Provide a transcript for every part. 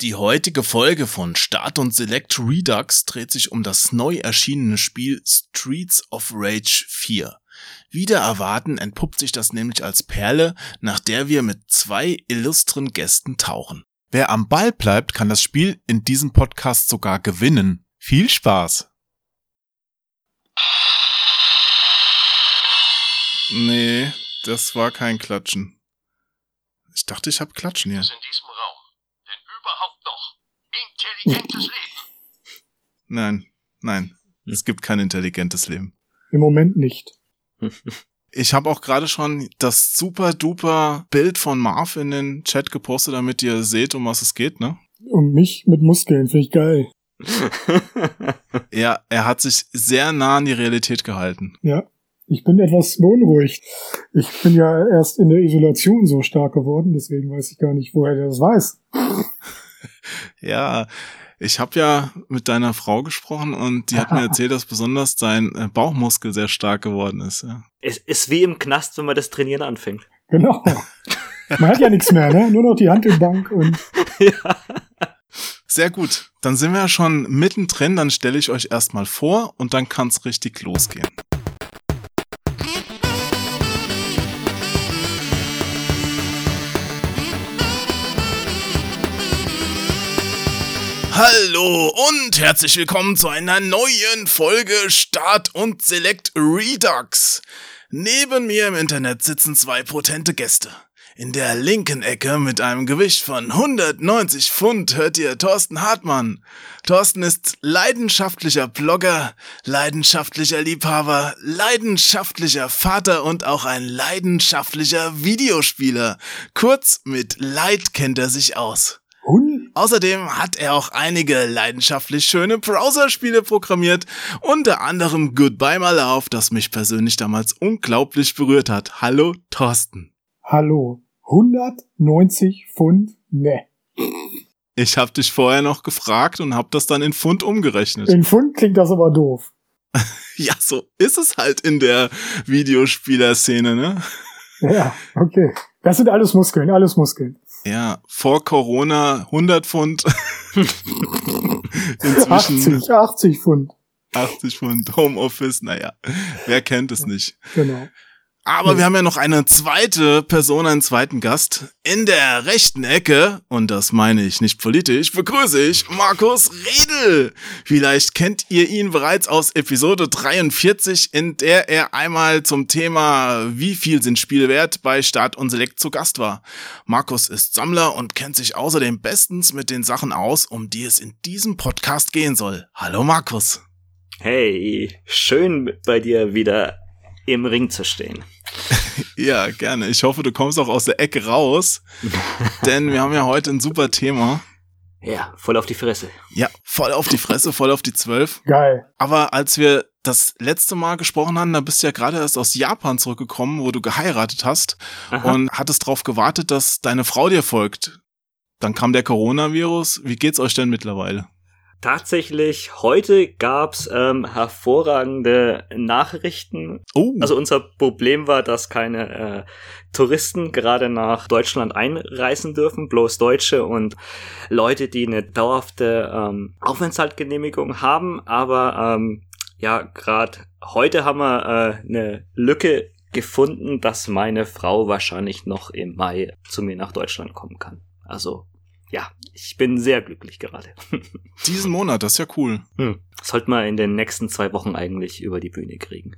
Die heutige Folge von Start und Select Redux dreht sich um das neu erschienene Spiel Streets of Rage 4. Wieder erwarten entpuppt sich das nämlich als Perle, nach der wir mit zwei illustren Gästen tauchen. Wer am Ball bleibt, kann das Spiel in diesem Podcast sogar gewinnen. Viel Spaß! Nee, das war kein Klatschen. Ich dachte, ich hab Klatschen hier. in diesem Raum. Denn überhaupt noch intelligentes Leben. Nein, nein. Es gibt kein intelligentes Leben. Im Moment nicht. Ich habe auch gerade schon das super duper Bild von Marv in den Chat gepostet, damit ihr seht, um was es geht, ne? Und mich mit Muskeln finde ich geil. Ja, er hat sich sehr nah an die Realität gehalten. Ja. Ich bin etwas beunruhigt. Ich bin ja erst in der Isolation so stark geworden, deswegen weiß ich gar nicht, woher der das weiß. Ja, ich habe ja mit deiner Frau gesprochen und die hat mir erzählt, dass besonders dein äh, Bauchmuskel sehr stark geworden ist. Ja. Es ist wie im Knast, wenn man das Trainieren anfängt. Genau. Man hat ja nichts mehr, ne? Nur noch die Handelbank und Sehr gut. Dann sind wir ja schon mittendrin. Dann stelle ich euch erstmal vor und dann kann's richtig losgehen. Hallo und herzlich willkommen zu einer neuen Folge Start und Select Redux. Neben mir im Internet sitzen zwei potente Gäste. In der linken Ecke mit einem Gewicht von 190 Pfund hört ihr Thorsten Hartmann. Thorsten ist leidenschaftlicher Blogger, leidenschaftlicher Liebhaber, leidenschaftlicher Vater und auch ein leidenschaftlicher Videospieler. Kurz, mit Leid kennt er sich aus. Außerdem hat er auch einige leidenschaftlich schöne Browserspiele programmiert, unter anderem Goodbye My Love, das mich persönlich damals unglaublich berührt hat. Hallo Thorsten. Hallo. 190 Pfund? Ne. Ich habe dich vorher noch gefragt und habe das dann in Pfund umgerechnet. In Pfund klingt das aber doof. Ja, so ist es halt in der Videospielerszene, ne? Ja, okay. Das sind alles Muskeln, alles Muskeln. Ja, vor Corona 100 Pfund. Inzwischen 80, 80 Pfund. 80 Pfund Homeoffice, naja, wer kennt es nicht. Genau. Aber wir haben ja noch eine zweite Person, einen zweiten Gast. In der rechten Ecke, und das meine ich nicht politisch, begrüße ich Markus Redel. Vielleicht kennt ihr ihn bereits aus Episode 43, in der er einmal zum Thema Wie viel sind Spiele wert bei Start und Select zu Gast war. Markus ist Sammler und kennt sich außerdem bestens mit den Sachen aus, um die es in diesem Podcast gehen soll. Hallo Markus. Hey, schön bei dir wieder im Ring zu stehen. Ja, gerne. Ich hoffe, du kommst auch aus der Ecke raus, denn wir haben ja heute ein super Thema. Ja, voll auf die Fresse. Ja, voll auf die Fresse, voll auf die Zwölf. Geil. Aber als wir das letzte Mal gesprochen haben, da bist du ja gerade erst aus Japan zurückgekommen, wo du geheiratet hast Aha. und hattest darauf gewartet, dass deine Frau dir folgt. Dann kam der Coronavirus. Wie geht's euch denn mittlerweile? Tatsächlich, heute gab's ähm, hervorragende Nachrichten. Oh, Also unser Problem war, dass keine äh, Touristen gerade nach Deutschland einreisen dürfen, bloß Deutsche und Leute, die eine dauerhafte ähm, Aufenthaltsgenehmigung haben. Aber ähm, ja, gerade heute haben wir äh, eine Lücke gefunden, dass meine Frau wahrscheinlich noch im Mai zu mir nach Deutschland kommen kann. Also ja, ich bin sehr glücklich gerade. diesen Monat, das ist ja cool. Hm. Sollte man in den nächsten zwei Wochen eigentlich über die Bühne kriegen.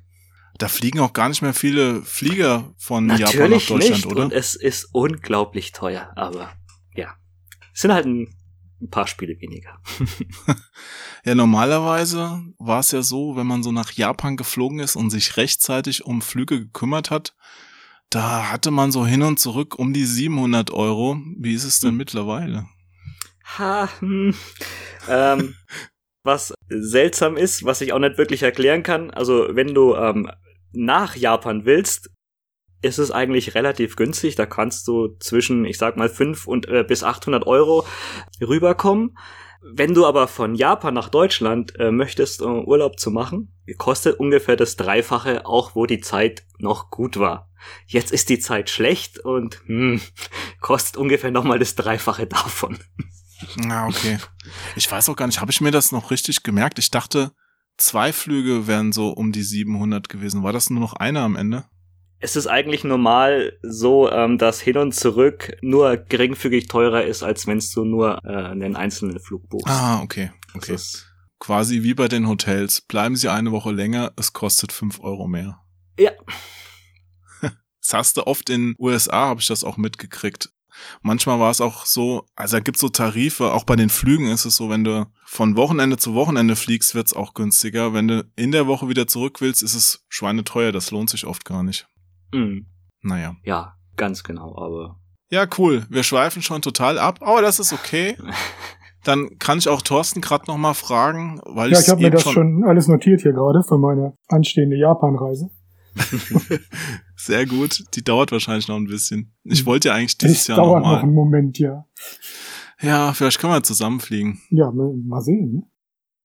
Da fliegen auch gar nicht mehr viele Flieger von Japan nach Natürlich Deutschland, nicht. oder? Und es ist unglaublich teuer, aber ja. Es sind halt ein, ein paar Spiele weniger. Ja, normalerweise war es ja so, wenn man so nach Japan geflogen ist und sich rechtzeitig um Flüge gekümmert hat, da hatte man so hin und zurück um die 700 Euro. Wie ist es denn Hm. mittlerweile? Ha, hm. ähm, was seltsam ist, was ich auch nicht wirklich erklären kann, also wenn du ähm, nach Japan willst, ist es eigentlich relativ günstig. Da kannst du zwischen, ich sag mal, 5 und äh, bis 800 Euro rüberkommen. Wenn du aber von Japan nach Deutschland äh, möchtest, äh, Urlaub zu machen, kostet ungefähr das Dreifache, auch wo die Zeit noch gut war. Jetzt ist die Zeit schlecht und hm, kostet ungefähr nochmal das Dreifache davon. Na, okay. Ich weiß auch gar nicht, habe ich mir das noch richtig gemerkt? Ich dachte, zwei Flüge wären so um die 700 gewesen. War das nur noch einer am Ende? Es ist eigentlich normal so, ähm, dass hin und zurück nur geringfügig teurer ist, als wenn du nur äh, einen einzelnen Flug buchst. Ah, okay. Okay. Das ist, Quasi wie bei den Hotels. Bleiben Sie eine Woche länger, es kostet fünf Euro mehr. ja, Das hast du oft in USA, habe ich das auch mitgekriegt. Manchmal war es auch so, also da gibt's so Tarife, auch bei den Flügen ist es so, wenn du von Wochenende zu Wochenende fliegst, wird's auch günstiger. Wenn du in der Woche wieder zurück willst, ist es schweineteuer, das lohnt sich oft gar nicht. mm, Naja. ja, ganz genau, aber Ja, cool. Wir schweifen schon total ab, aber das ist okay. Dann kann ich auch Thorsten gerade noch mal fragen, weil Ja, ich's ich habe mir das schon alles notiert hier gerade für meine anstehende Japan-Reise. sehr gut. Die dauert wahrscheinlich noch ein bisschen. Ich wollte ja eigentlich dieses Jahr dauert noch noch mal. einen Moment, ja. Ja, vielleicht können wir zusammenfliegen. Ja, mal sehen. Ne?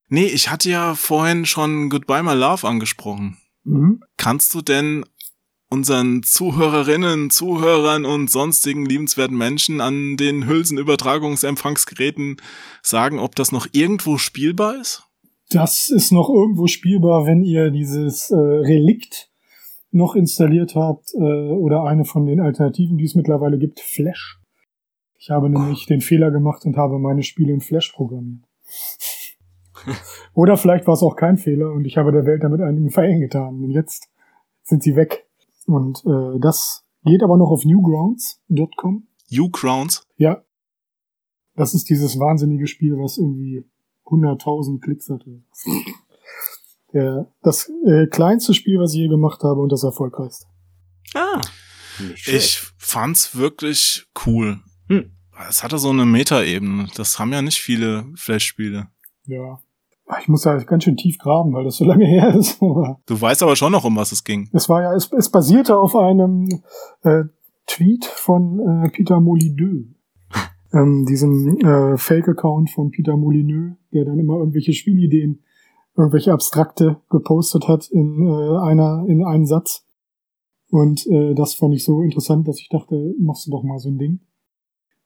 Nee, ich hatte ja vorhin schon Goodbye My Love angesprochen. Mhm. Kannst du denn unseren Zuhörerinnen, Zuhörern und sonstigen liebenswerten Menschen an den Hülsenübertragungsempfangsgeräten sagen, ob das noch irgendwo spielbar ist? Das ist noch irgendwo spielbar, wenn ihr dieses äh, Relikt noch installiert habt äh, oder eine von den Alternativen, die es mittlerweile gibt, Flash. Ich habe nämlich den Fehler gemacht und habe meine Spiele in Flash programmiert. oder vielleicht war es auch kein Fehler und ich habe der Welt damit einigen Gefallen getan. Und jetzt sind sie weg. Und äh, das geht aber noch auf newgrounds.com. U-Crowns? Ja. Das ist dieses wahnsinnige Spiel, was irgendwie 100.000 Klicks hatte. Der, das äh, kleinste Spiel, was ich je gemacht habe und das erfolgreichste. ah. Ich fand's wirklich cool. Hm. Es hatte so eine Metaebene. Das haben ja nicht viele Flash-Spiele. Ja. Ich muss da ganz schön tief graben, weil das so lange her ist. Du weißt aber schon noch, um was es ging. es war ja, es, es basierte auf einem äh, Tweet von äh, Peter Molyneux. ähm, diesem äh, Fake-Account von Peter Molyneux, der dann immer irgendwelche Spielideen, irgendwelche Abstrakte gepostet hat in äh, einer, in einem Satz. Und äh, das fand ich so interessant, dass ich dachte, machst du doch mal so ein Ding.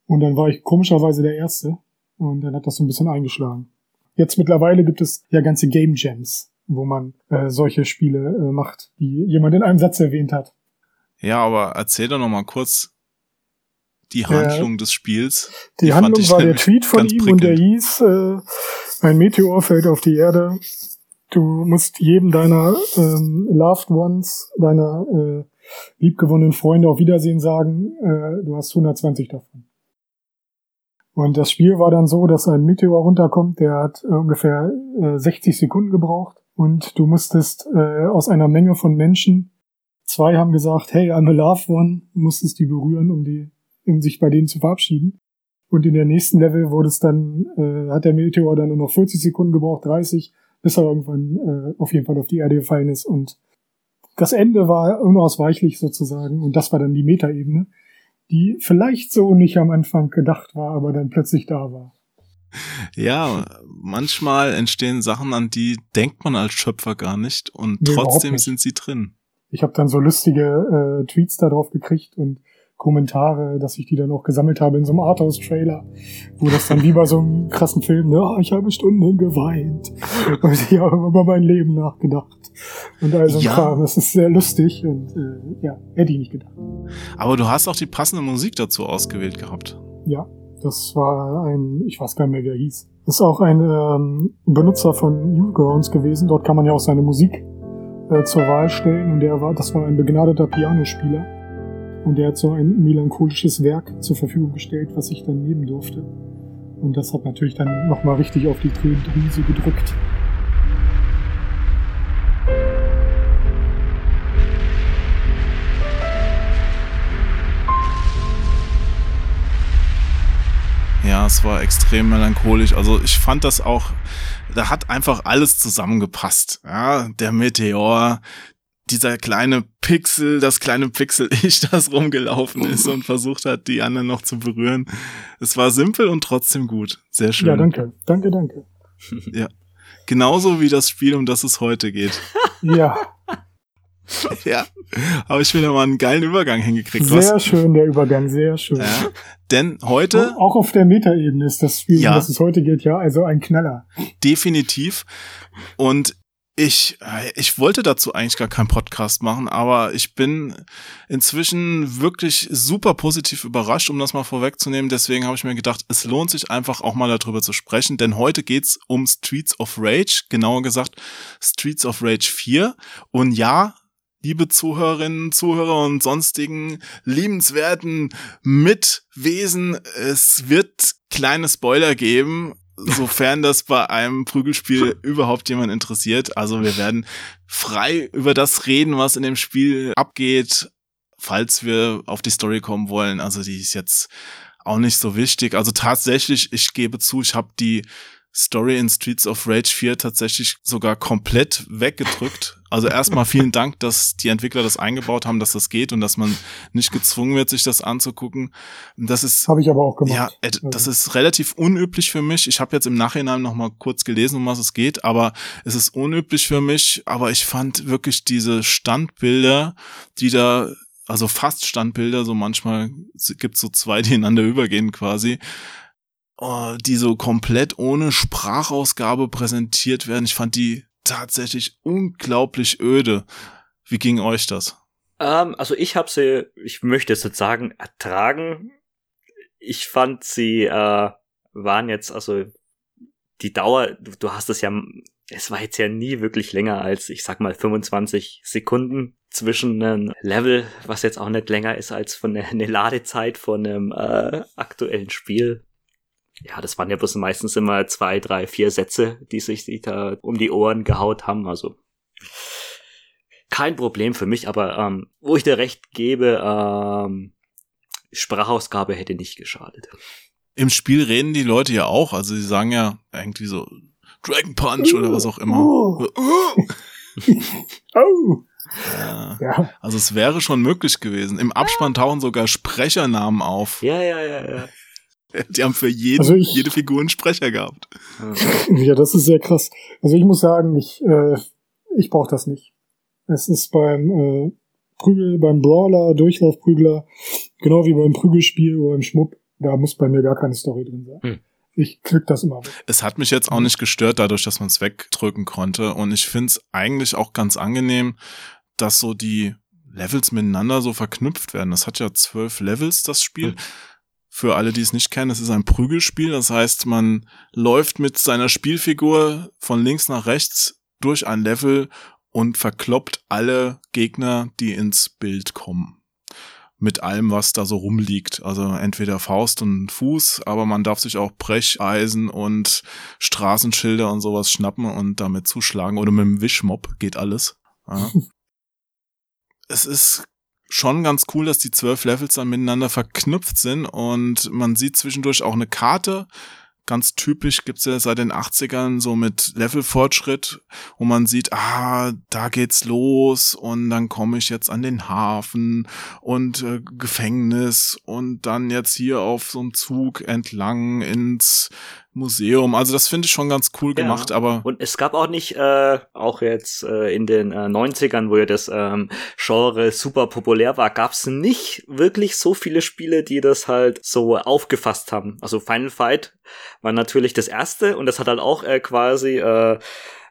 Und dann war ich komischerweise der Erste. Und dann hat das so ein bisschen eingeschlagen. Jetzt mittlerweile gibt es ja ganze Game Jams, wo man äh, solche Spiele äh, macht, die jemand in einem Satz erwähnt hat. Ja, aber erzähl doch noch mal kurz die Handlung des Spiels. Die, fand Handlung war der Tweet von ihm und der prickelnd. hieß, äh, ein Meteor fällt auf die Erde. Du musst jedem deiner ähm, Loved Ones, deiner äh, liebgewonnenen Freunde auf Wiedersehen sagen, äh, du hast 120 davon. Und das Spiel war dann so, dass ein Meteor runterkommt, der hat äh, ungefähr äh, 60 Sekunden gebraucht und du musstest äh, aus einer Menge von Menschen, zwei haben gesagt, hey, I'm a loved one, musstest die berühren, um die, um sich bei denen zu verabschieden. Und in der nächsten Level wurde es dann, äh, hat der Meteor dann nur noch 40 Sekunden gebraucht, 30, bis er irgendwann äh, auf jeden Fall auf die Erde gefallen ist. Und das Ende war unausweichlich sozusagen. Und das war dann die Metaebene, die vielleicht so nicht am Anfang gedacht war, aber dann plötzlich da war. Ja, manchmal entstehen Sachen, an die denkt man als Schöpfer gar nicht und Nee, trotzdem nicht. sind sie drin. Ich habe dann so lustige äh, Tweets darauf gekriegt und Kommentare, dass ich die dann auch gesammelt habe in so einem Arthouse-Trailer, wo das dann wie bei so einem krassen Film, ne, oh, ich habe Stunden geweint und ich habe über mein Leben nachgedacht und all so ein Ja. Kram. Das ist sehr lustig und äh, ja, hätte ich nicht gedacht. Aber du hast auch die passende Musik dazu ausgewählt gehabt. Ja, das war ein, ich weiß gar nicht mehr, wer er hieß. Das ist auch ein ähm, Benutzer von Newgrounds gewesen. Dort kann man ja auch seine Musik äh, zur Wahl stellen und der war, das war ein begnadeter Pianospieler. Und der hat so ein melancholisches Werk zur Verfügung gestellt, was ich dann nehmen durfte. Und das hat natürlich dann nochmal richtig auf die Tränendrüse gedrückt. Ja, es war extrem melancholisch. Also ich fand das auch, da hat einfach alles zusammengepasst. Ja, der Meteor, dieser kleine Pixel, das kleine Pixel-Ich, das rumgelaufen ist und versucht hat, die anderen noch zu berühren. Es war simpel und trotzdem gut. Sehr schön. Ja, danke, danke, danke. Genauso wie das Spiel, um das es heute geht. Ja, ja, aber ich wieder mal einen geilen Übergang hingekriegt. Sehr was? schön, der Übergang, sehr schön. Ja, denn heute. Auch auf der Metaebene ist das Spiel, ja, das es heute geht, ja, also ein Knaller. Definitiv. Und ich, ich wollte dazu eigentlich gar keinen Podcast machen, aber ich bin inzwischen wirklich super positiv überrascht, um das mal vorwegzunehmen. Deswegen habe ich mir gedacht, es lohnt sich einfach auch mal darüber zu sprechen, denn heute geht's um Streets of Rage, genauer gesagt Streets of Rage 4. Und ja, liebe Zuhörerinnen, Zuhörer und sonstigen liebenswerten Mitwesen, es wird kleine Spoiler geben sofern das bei einem Prügelspiel überhaupt jemand interessiert. Also wir werden frei über das reden, was in dem Spiel abgeht, falls wir auf die Story kommen wollen. Also die ist jetzt auch nicht so wichtig. Also tatsächlich, ich gebe zu, ich habe die Story in Streets of Rage 4 tatsächlich sogar komplett weggedrückt. Also erstmal vielen Dank, dass die Entwickler das eingebaut haben, dass das geht und dass man nicht gezwungen wird, sich das anzugucken. Das ist habe ich aber auch gemacht. Ja, also das ist relativ unüblich für mich. Ich habe jetzt im Nachhinein noch mal kurz gelesen, um was es geht, aber es ist unüblich für mich. Aber ich fand wirklich diese Standbilder, die da also fast Standbilder, so manchmal gibt's so zwei, die ineinander übergehen quasi die so komplett ohne Sprachausgabe präsentiert werden. Ich fand die tatsächlich unglaublich öde. Wie ging euch das? Ähm, also ich habe sie, ich möchte es jetzt sagen, ertragen. Ich fand sie äh, waren jetzt, also die Dauer, du, du hast es ja, es war jetzt ja nie wirklich länger als, ich sag mal, 25 Sekunden zwischen einem Level, was jetzt auch nicht länger ist als von der eine Ladezeit von einem äh, aktuellen Spiel ja, das waren ja bloß meistens immer zwei, drei, vier Sätze, die sich die da um die Ohren gehaut haben. Also kein Problem für mich, aber ähm, wo ich dir recht gebe, ähm, Sprachausgabe hätte nicht geschadet. Im Spiel reden die Leute ja auch, also sie sagen ja irgendwie so Dragon Punch oder was auch immer. Oh. oh. Ja. ja. Also es wäre schon möglich gewesen. Im Abspann tauchen sogar Sprechernamen auf. Ja, ja, ja, ja. Die haben für jeden, also ich, jede Figur einen Sprecher gehabt. Ja, das ist sehr krass. Also ich muss sagen, ich, äh, ich brauche das nicht. Es ist beim äh, Prügel, beim Brawler, Durchlaufprügler, genau wie beim Prügelspiel oder beim Schmupp, da muss bei mir gar keine Story drin sein. Hm. Ich klick das immer weg. Es hat mich jetzt auch nicht gestört, dadurch, dass man es wegdrücken konnte. Und ich finde es eigentlich auch ganz angenehm, dass so die Levels miteinander so verknüpft werden. Das hat ja zwölf Levels, das Spiel. Hm. Für alle, die es nicht kennen, es ist ein Prügelspiel. Das heißt, man läuft mit seiner Spielfigur von links nach rechts durch ein Level und verkloppt alle Gegner, die ins Bild kommen. Mit allem, was da so rumliegt. Also entweder Faust und Fuß, aber man darf sich auch Brecheisen und Straßenschilder und sowas schnappen und damit zuschlagen. Oder mit dem Wischmob geht alles. Ja. es ist schon ganz cool, dass die zwölf Levels dann miteinander verknüpft sind und man sieht zwischendurch auch eine Karte. Ganz typisch gibt's ja seit den 80ern so mit Levelfortschritt, wo man sieht, ah, da geht's los und dann komme ich jetzt an den Hafen und äh, Gefängnis und dann jetzt hier auf so einem Zug entlang ins Museum. Also das finde ich schon ganz cool gemacht, ja. aber. Und es gab auch nicht, äh, auch jetzt äh, in den äh, 90ern, wo ja das ähm, Genre super populär war, gab es nicht wirklich so viele Spiele, die das halt so aufgefasst haben. Also Final Fight war natürlich das erste und das hat halt auch äh, quasi, äh,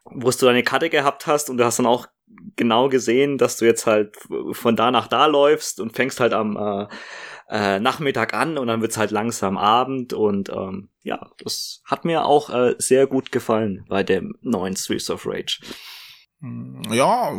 wo du deine Karte gehabt hast und du hast dann auch genau gesehen, dass du jetzt halt von da nach da läufst und fängst halt am äh, äh, Nachmittag an und dann wird's halt langsam Abend und ähm, ja, das hat mir auch äh, sehr gut gefallen bei dem neuen Streets of Rage. Hm, ja,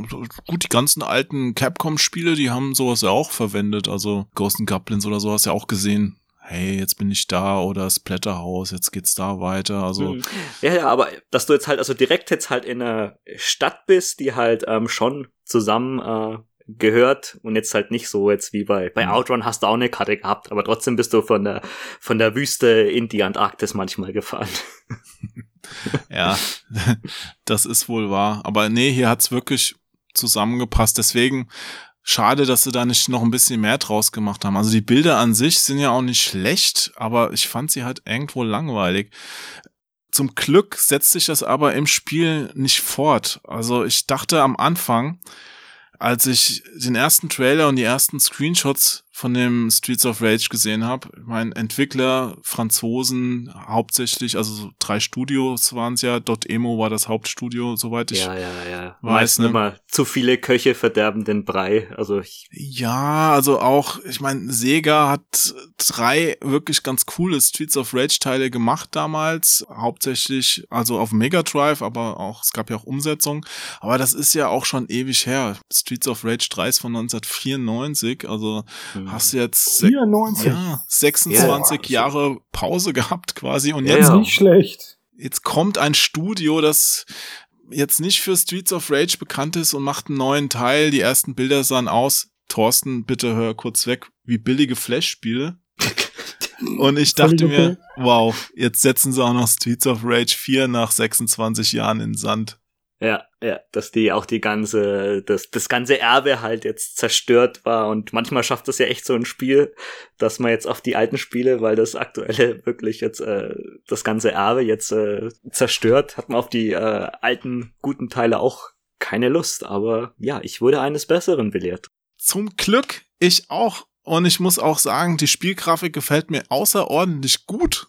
gut, die ganzen alten Capcom-Spiele, die haben sowas ja auch verwendet. Also Ghost and Goblins oder so hast du ja auch gesehen. Hey, jetzt bin ich da oder Splatterhouse, jetzt geht's da weiter. Also hm. ja, ja, aber dass du jetzt halt also direkt jetzt halt in einer Stadt bist, die halt ähm, schon zusammen äh, gehört und jetzt halt nicht so jetzt wie bei bei mhm. Outrun hast du auch eine Karte gehabt, aber trotzdem bist du von der von der Wüste in die Antarktis manchmal gefahren. ja, das ist wohl wahr, aber nee, hier hat's wirklich zusammengepasst, deswegen schade, dass sie da nicht noch ein bisschen mehr draus gemacht haben. Also die Bilder an sich sind ja auch nicht schlecht, aber ich fand sie halt irgendwo langweilig. Zum Glück setzt sich das aber im Spiel nicht fort. Also ich dachte am Anfang, als ich den ersten Trailer und die ersten Screenshots von dem Streets of Rage gesehen habe. Mein Entwickler, Franzosen hauptsächlich, also so drei Studios waren es ja. Dot Emo war das Hauptstudio, soweit ich ja, ja, ja. weiß. Ne? immer zu viele Köche verderben den Brei. Also ich, Ja, also auch, ich meine, Sega hat drei wirklich ganz coole Streets of Rage Teile gemacht damals, hauptsächlich also auf Mega Drive, aber auch es gab ja auch Umsetzungen, aber das ist ja auch schon ewig her. Streets of Rage 3 ist von 1994, also hm. Hast du jetzt se 94. ja, 26 Ja. Jahre Pause gehabt quasi und Ja, jetzt ja. Nicht schlecht. jetzt kommt ein Studio, das jetzt nicht für Streets of Rage bekannt ist und macht einen neuen Teil. Die ersten Bilder sahen aus. Thorsten, bitte hör kurz weg, wie billige Flash-Spiele. Und ich dachte mir, wow, jetzt setzen sie auch noch Streets of Rage 4 nach 26 Jahren in den Sand. Ja, ja, dass die auch die ganze, das, das ganze Erbe halt jetzt zerstört war und manchmal schafft es ja echt so ein Spiel, dass man jetzt auf die alten Spiele, weil das aktuelle wirklich jetzt äh, das ganze Erbe jetzt äh, zerstört, hat man auf die äh, alten guten Teile auch keine Lust. Aber ja, ich wurde eines Besseren belehrt. Zum Glück ich auch. Und ich muss auch sagen, die Spielgrafik gefällt mir außerordentlich gut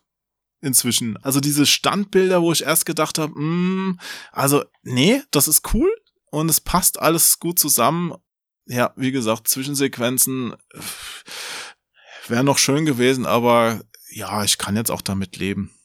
inzwischen. Also diese Standbilder, wo ich erst gedacht habe, mm, also nee, das ist cool und es passt alles gut zusammen. Ja, wie gesagt, Zwischensequenzen wären noch schön gewesen, aber ja, ich kann jetzt auch damit leben.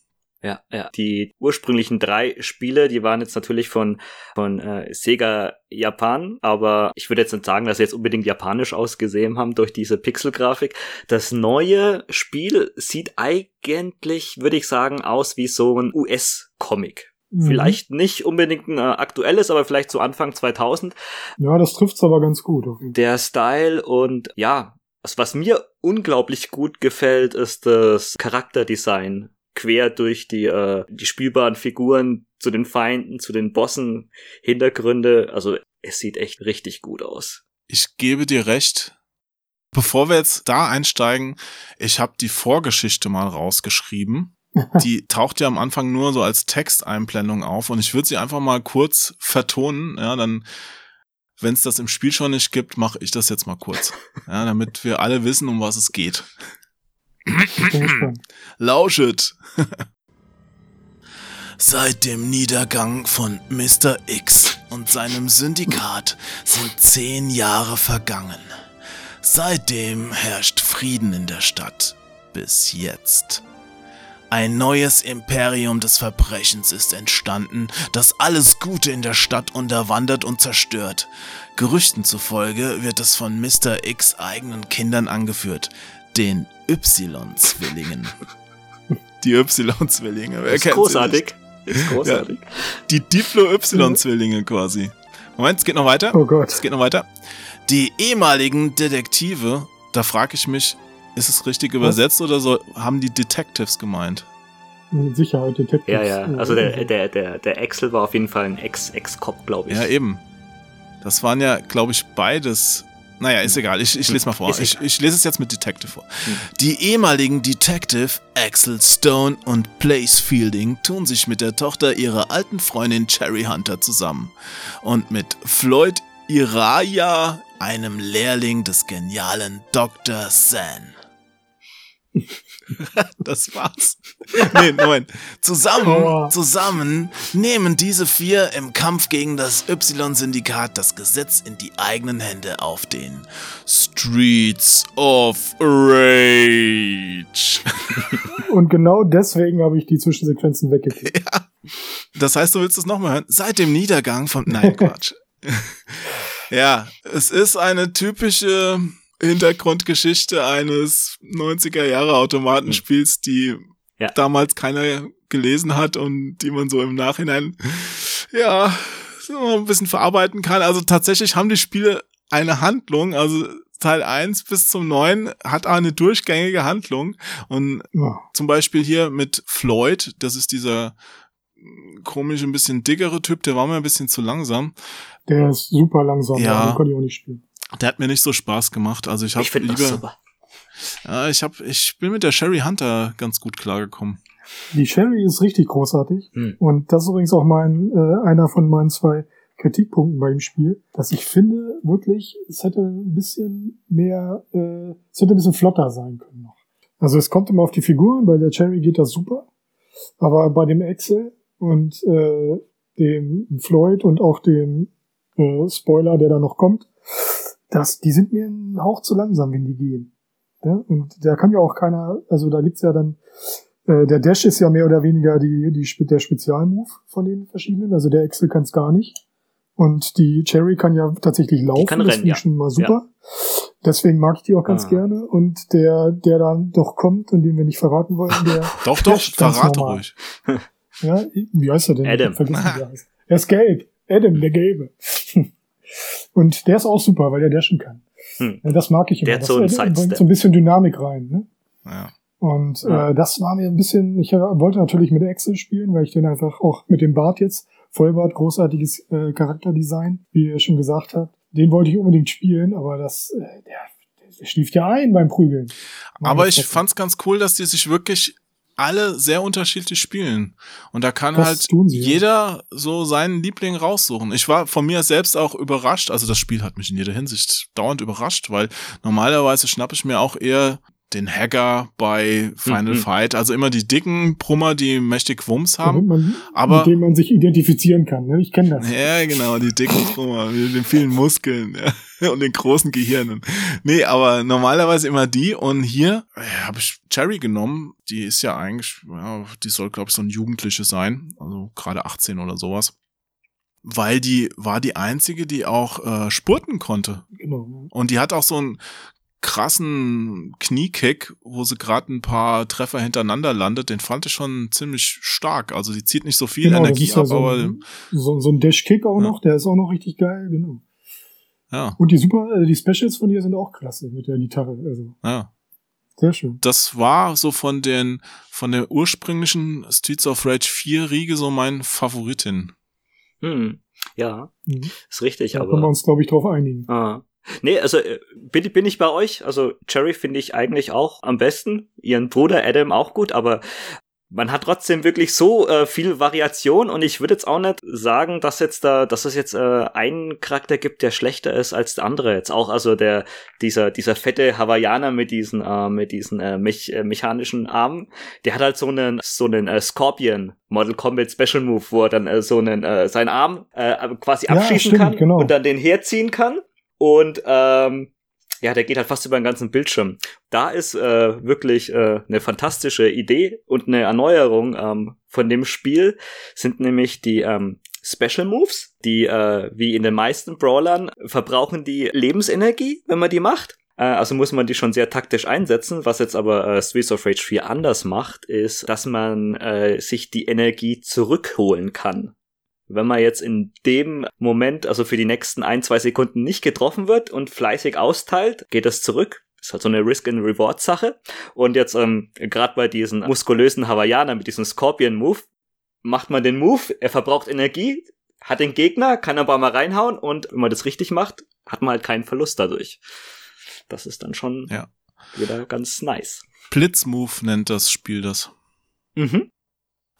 Ja, ja. Die ursprünglichen drei Spiele, die waren jetzt natürlich von, von äh, Sega Japan, aber ich würde jetzt nicht sagen, dass sie jetzt unbedingt japanisch ausgesehen haben durch diese Pixelgrafik. Das neue Spiel sieht eigentlich, würde ich sagen, aus wie so ein US-Comic. Mhm. Vielleicht nicht unbedingt ein äh, aktuelles, aber vielleicht so Anfang 2000. Ja, das trifft's aber ganz gut. Der Style und ja, was, was mir unglaublich gut gefällt, ist das Charakterdesign quer durch die, äh, die spielbaren Figuren zu den Feinden, zu den Bossen, Hintergründe. Also es sieht echt richtig gut aus. Ich gebe dir recht. Bevor wir jetzt da einsteigen, ich habe die Vorgeschichte mal rausgeschrieben. Die taucht ja am Anfang nur so als Texteinblendung auf und ich würde sie einfach mal kurz vertonen. Ja, dann, wenn es das im Spiel schon nicht gibt, mache ich das jetzt mal kurz. Ja, damit wir alle wissen, um was es geht. Fall. Ich bin gespannt. Lauschet. Seit dem Niedergang von Mr. X und seinem Syndikat sind zehn Jahre vergangen. Seitdem herrscht Frieden in der Stadt. Bis jetzt. Ein neues Imperium des Verbrechens ist entstanden, das alles Gute in der Stadt unterwandert und zerstört. Gerüchten zufolge wird es von Mr. X eigenen Kindern angeführt, den Y-Zwillingen. Die Y-Zwillinge, wer Ist kennt sie großartig. Ist großartig. nicht? Die Diplo-Y-Zwillinge quasi. Moment, es geht noch weiter. Oh Gott. Es geht noch weiter. Die ehemaligen Detektive, da frage ich mich, ist es richtig übersetzt oder so, haben die Detectives gemeint? Mit Sicherheit Detectives. Ja, ja. Also der, der, der, der Axel war auf jeden Fall ein Ex- Ex-Cop, glaube ich. Ja, eben. Das waren ja, glaube ich, beides. Naja, ist egal. Ich, ich lese mal vor. Ich, ich lese es jetzt mit Detective vor. Hm. Die ehemaligen Detective Axel Stone und Blaze Fielding tun sich mit der Tochter ihrer alten Freundin Cherry Hunter zusammen. Und mit Floyd Iraya, einem Lehrling des genialen Dr. San. Das war's. Nee, Moment. Zusammen, Aua. zusammen nehmen diese vier im Kampf gegen das Y-Syndikat das Gesetz in die eigenen Hände auf den Streets of Rage. Und genau deswegen habe ich die Zwischensequenzen weggeklickt. Das heißt, du willst es nochmal hören? Seit dem Niedergang von. Nein, Quatsch. ja, es ist eine typische Hintergrundgeschichte eines 90er Jahre Automatenspiels, die Ja. damals keiner gelesen hat und die man so im Nachhinein, ja, so ein bisschen verarbeiten kann. Also tatsächlich haben die Spiele eine Handlung, also Teil 1 bis zum 9 hat eine durchgängige Handlung und Ja. zum Beispiel hier mit Floyd, das ist dieser mm, komisch ein bisschen dickere Typ, der war mir ein bisschen zu langsam. Der ist super langsam, Ja. ja. den konnte ich auch nicht spielen. Der hat mir nicht so Spaß gemacht. Also ich habe ich finde das lieber, super. ja, ich habe, ich bin mit der Sherry Hunter ganz gut klargekommen. Die Sherry ist richtig großartig. Hm. Und das ist übrigens auch mein, äh, einer von meinen zwei Kritikpunkten bei dem Spiel, dass ich finde, wirklich, es hätte ein bisschen mehr, äh, es hätte ein bisschen flotter sein können noch. Also es kommt immer auf die Figuren, bei der Cherry geht das super, aber bei dem Excel und äh, dem Floyd und auch dem äh, Spoiler, der da noch kommt, das, die sind mir ein Hauch zu langsam, wenn die gehen. Ja? Und da kann ja auch keiner, also da gibt's ja dann, äh, der Dash ist ja mehr oder weniger die, die, der Spezialmove von den verschiedenen, also der Excel kann es gar nicht. Und die Cherry kann ja tatsächlich laufen, kann das rennen, finde ich ja. schon mal super. Deswegen mag ich die auch ganz Ah. gerne. Und der, der dann doch kommt und den wir nicht verraten wollen, der Doch, doch, verrate normal. ruhig. Ja, wie heißt er denn? Adam. Vergessen, wie er heißt. Er ist gelb. Adam, der Gelbe. Und der ist auch super, weil der dashen kann. Hm. Das mag ich immer. Der hat das so einen bringt Sidestep. so ein bisschen Dynamik rein. Ne? Ja. Und Ja. äh, das war mir ein bisschen, ich äh, wollte natürlich mit Axel spielen, weil ich den einfach auch mit dem Bart jetzt, Vollbart, großartiges äh, Charakterdesign, wie ihr schon gesagt habt. Den wollte ich unbedingt spielen, aber das, äh, der, der schlief ja ein beim Prügeln. Aber ich fand's ganz cool, dass die sich wirklich alle sehr unterschiedlich spielen. Und da kann Das halt sie, jeder so seinen Liebling raussuchen. Ich war von mir selbst auch überrascht. Also das Spiel hat mich in jeder Hinsicht dauernd überrascht, weil normalerweise schnappe ich mir auch eher den Hacker bei Final Mhm. Fight. Also immer die dicken Brummer, die mächtig Wumms haben. man, aber- mit dem man sich identifizieren kann. Ne? Ich kenne das. Ja, genau, die dicken Brummer mit den vielen Muskeln ja, und den großen Gehirnen. Nee, aber normalerweise immer die. Und hier äh, habe ich Cherry genommen. Die ist ja eigentlich, ja, die soll, glaube ich, so ein Jugendliche sein. Also gerade 18 oder sowas. Weil die war die einzige, die auch äh, spurten konnte. Genau. Und die hat auch so einen krassen Kniekick, wo sie gerade ein paar Treffer hintereinander landet. Den fand ich schon ziemlich stark. Also die zieht nicht so viel Genau, Energie ist ja ab, so, aber ein, so, so ein Dash-Kick auch Ja. noch, der ist auch noch richtig geil, genau. ja, Und die super, äh, die Specials von dir sind auch klasse mit der Gitarre, also ja. sehr schön. das war so von den von der ursprünglichen Streets of Rage 4 Riege so mein Favoritin. Hm. Ja, Mhm. ist richtig, Da aber. können wir uns, glaube ich, drauf einigen. Ah. Nee, also äh, bin, bin ich bei euch. Also Cherry finde ich eigentlich auch am besten. Ihren Bruder Adam auch gut, aber man hat trotzdem wirklich so äh, viel Variation und ich würde jetzt auch nicht sagen, dass jetzt da, dass es jetzt äh, einen Charakter gibt, der schlechter ist als der andere. Jetzt auch also der dieser dieser fette Hawaiianer mit diesen äh, mit diesen äh, mech, äh, mechanischen Armen, der hat halt so einen so einen äh, Scorpion Model Combat Special Move, wo er dann äh, so einen äh, seinen Arm äh, quasi Ja, abschießen stimmt, kann genau. und dann den herziehen kann. Und ähm, ja, der geht halt fast über den ganzen Bildschirm. Da ist äh, wirklich äh, eine fantastische Idee und eine Erneuerung ähm, von dem Spiel sind nämlich die ähm, Special Moves, die äh, wie in den meisten Brawlern verbrauchen die Lebensenergie, wenn man die macht. Äh, Also muss man die schon sehr taktisch einsetzen. Was jetzt aber äh, Streets of Rage 4 anders macht, ist, dass man äh, sich die Energie zurückholen kann. Wenn man jetzt in dem Moment, also für die nächsten ein, zwei Sekunden nicht getroffen wird und fleißig austeilt, geht das zurück. Das ist halt so eine Risk-and-Reward-Sache. Und jetzt ähm, gerade bei diesen muskulösen Hawaiianern mit diesem Scorpion-Move, macht man den Move, er verbraucht Energie, hat den Gegner, kann aber mal reinhauen und wenn man das richtig macht, hat man halt keinen Verlust dadurch. Das ist dann schon Ja. wieder ganz nice. Blitzmove nennt das Spiel das. Mhm.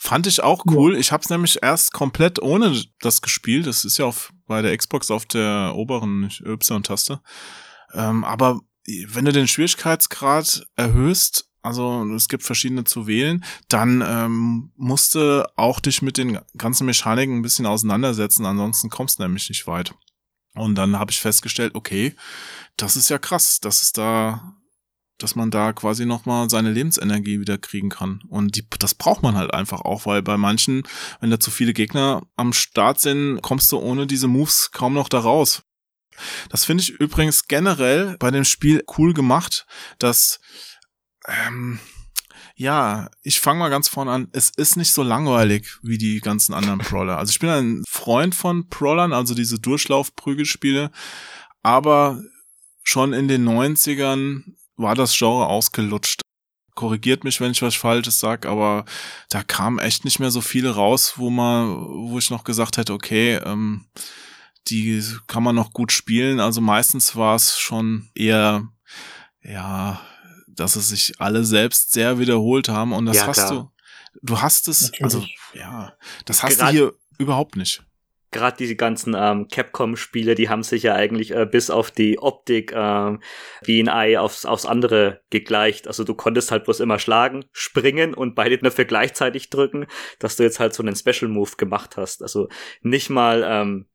Fand ich auch cool. Ich habe es nämlich erst komplett ohne das gespielt. Das ist ja auf, bei der Xbox auf der oberen Y-Taste. Ähm, aber wenn du den Schwierigkeitsgrad erhöhst, also es gibt verschiedene zu wählen, dann ähm, musst du auch dich mit den ganzen Mechaniken ein bisschen auseinandersetzen, ansonsten kommst du nämlich nicht weit. Und dann habe ich festgestellt, okay, das ist ja krass, dass es da, dass man da quasi nochmal seine Lebensenergie wieder kriegen kann. Und die, das braucht man halt einfach auch, weil bei manchen, wenn da zu viele Gegner am Start sind, kommst du ohne diese Moves kaum noch da raus. Das finde ich übrigens generell bei dem Spiel cool gemacht, dass ähm, ja, ich fange mal ganz vorne an. Es ist nicht so langweilig wie die ganzen anderen Brawler. Also ich bin ein Freund von Brawlern, also diese Durchlauf-Prügelspiele, aber schon in den 90ern war das Genre ausgelutscht. Korrigiert mich, wenn ich was Falsches sag, aber da kam echt nicht mehr so viele raus, wo man, wo ich noch gesagt hätte, okay, ähm, die kann man noch gut spielen. Also meistens war es schon eher, ja, dass es sich alle selbst sehr wiederholt haben und das Ja, hast klar. du. Du hast es, Natürlich. also ja, das hast Gerade- du hier überhaupt nicht. Gerade diese ganzen ähm, Capcom-Spiele, die haben sich ja eigentlich äh, bis auf die Optik ähm, wie ein Ei aufs, aufs andere gegleicht. Also du konntest halt bloß immer schlagen, springen und beide Knöpfe gleichzeitig drücken, dass du jetzt halt so einen Special-Move gemacht hast. Also nicht mal ähm,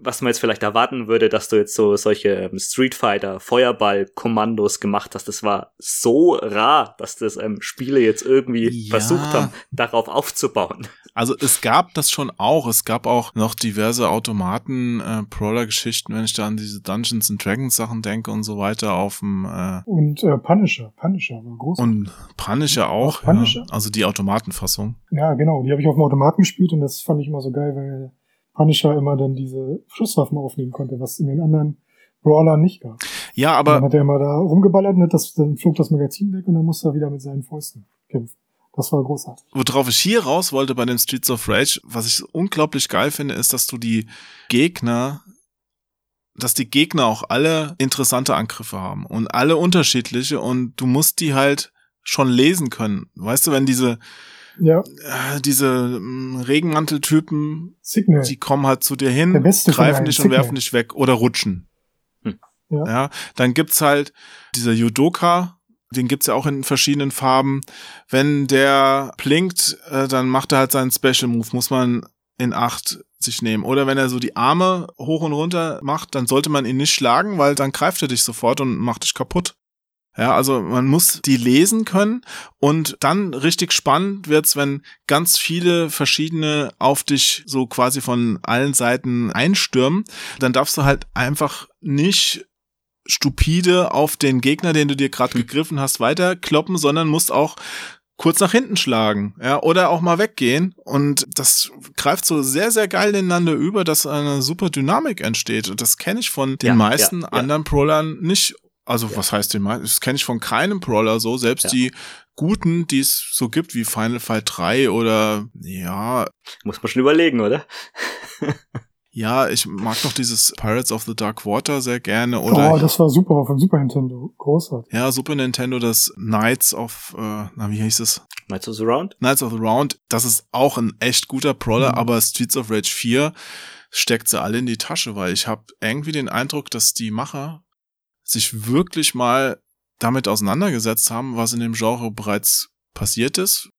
was man jetzt vielleicht erwarten würde, dass du jetzt so solche ähm, Street Fighter Feuerball-Kommandos gemacht hast. Das war so rar, dass das ähm, Spiele jetzt irgendwie Ja. versucht haben, darauf aufzubauen. Also es gab das schon auch. Es gab auch noch diverse Automaten, äh, Brawler-Geschichten, wenn ich da an diese Dungeons and Dragons Sachen denke und so weiter auf dem äh, Und äh, Punisher. Punisher war groß. und Punisher auch. Auch Punisher? Ja. Also die Automatenfassung. Ja, genau. Die habe ich auf dem Automaten gespielt und das fand ich immer so geil, weil Punisher immer dann diese Schusswaffen aufnehmen konnte, was in den anderen Brawlern nicht gab. Ja, Aber dann hat er immer da rumgeballert und hat das, dann flog das Magazin weg und dann musste er wieder mit seinen Fäusten kämpfen. Das war großartig. worauf ich hier raus wollte bei den Streets of Rage, was ich unglaublich geil finde, ist, dass du die Gegner, dass die Gegner auch alle interessante Angriffe haben und alle unterschiedliche und du musst die halt schon lesen können. Weißt du, wenn diese Ja, äh, diese mm, Regenmanteltypen, Signal. die kommen halt zu dir hin, greifen dich und Signal. werfen dich weg oder rutschen. Hm. Ja. ja, dann gibt's halt dieser Judoka, den gibt's ja auch in verschiedenen Farben. Wenn der blinkt, äh, dann macht er halt seinen Special Move, muss man in Acht sich nehmen. Oder wenn er so die Arme hoch und runter macht, dann sollte man ihn nicht schlagen, weil dann greift er dich sofort und macht dich kaputt. Ja, also man muss die lesen können und dann richtig spannend wird's, wenn ganz viele verschiedene auf dich so quasi von allen Seiten einstürmen. Dann darfst du halt einfach nicht stupide auf den Gegner, den du dir gerade gegriffen hast, weiterkloppen, sondern musst auch kurz nach hinten schlagen, ja, oder auch mal weggehen. Und das greift so sehr, sehr geil ineinander über, dass eine super Dynamik entsteht. Und das kenne ich von den Ja, meisten ja, ja. anderen Brawlern nicht. Also, Ja. was heißt den meisten? Das kenne ich von keinem Brawler so. Selbst Ja. die guten, die es so gibt, wie Final Fight 3 oder, ja, Muss man schon überlegen, oder? ja, ich mag noch dieses Pirates of the Dark Water sehr gerne. Oder oh, das war super auf dem Super Nintendo. Großartig. Ja, Super Nintendo, das Knights of, äh, na, wie hieß es? Knights of the Round? Knights of the Round, das ist auch ein echt guter Brawler, Mhm. aber Streets of Rage 4 steckt sie alle in die Tasche, weil ich habe irgendwie den Eindruck, dass die Macher sich wirklich mal damit auseinandergesetzt haben, was in dem Genre bereits passiert ist.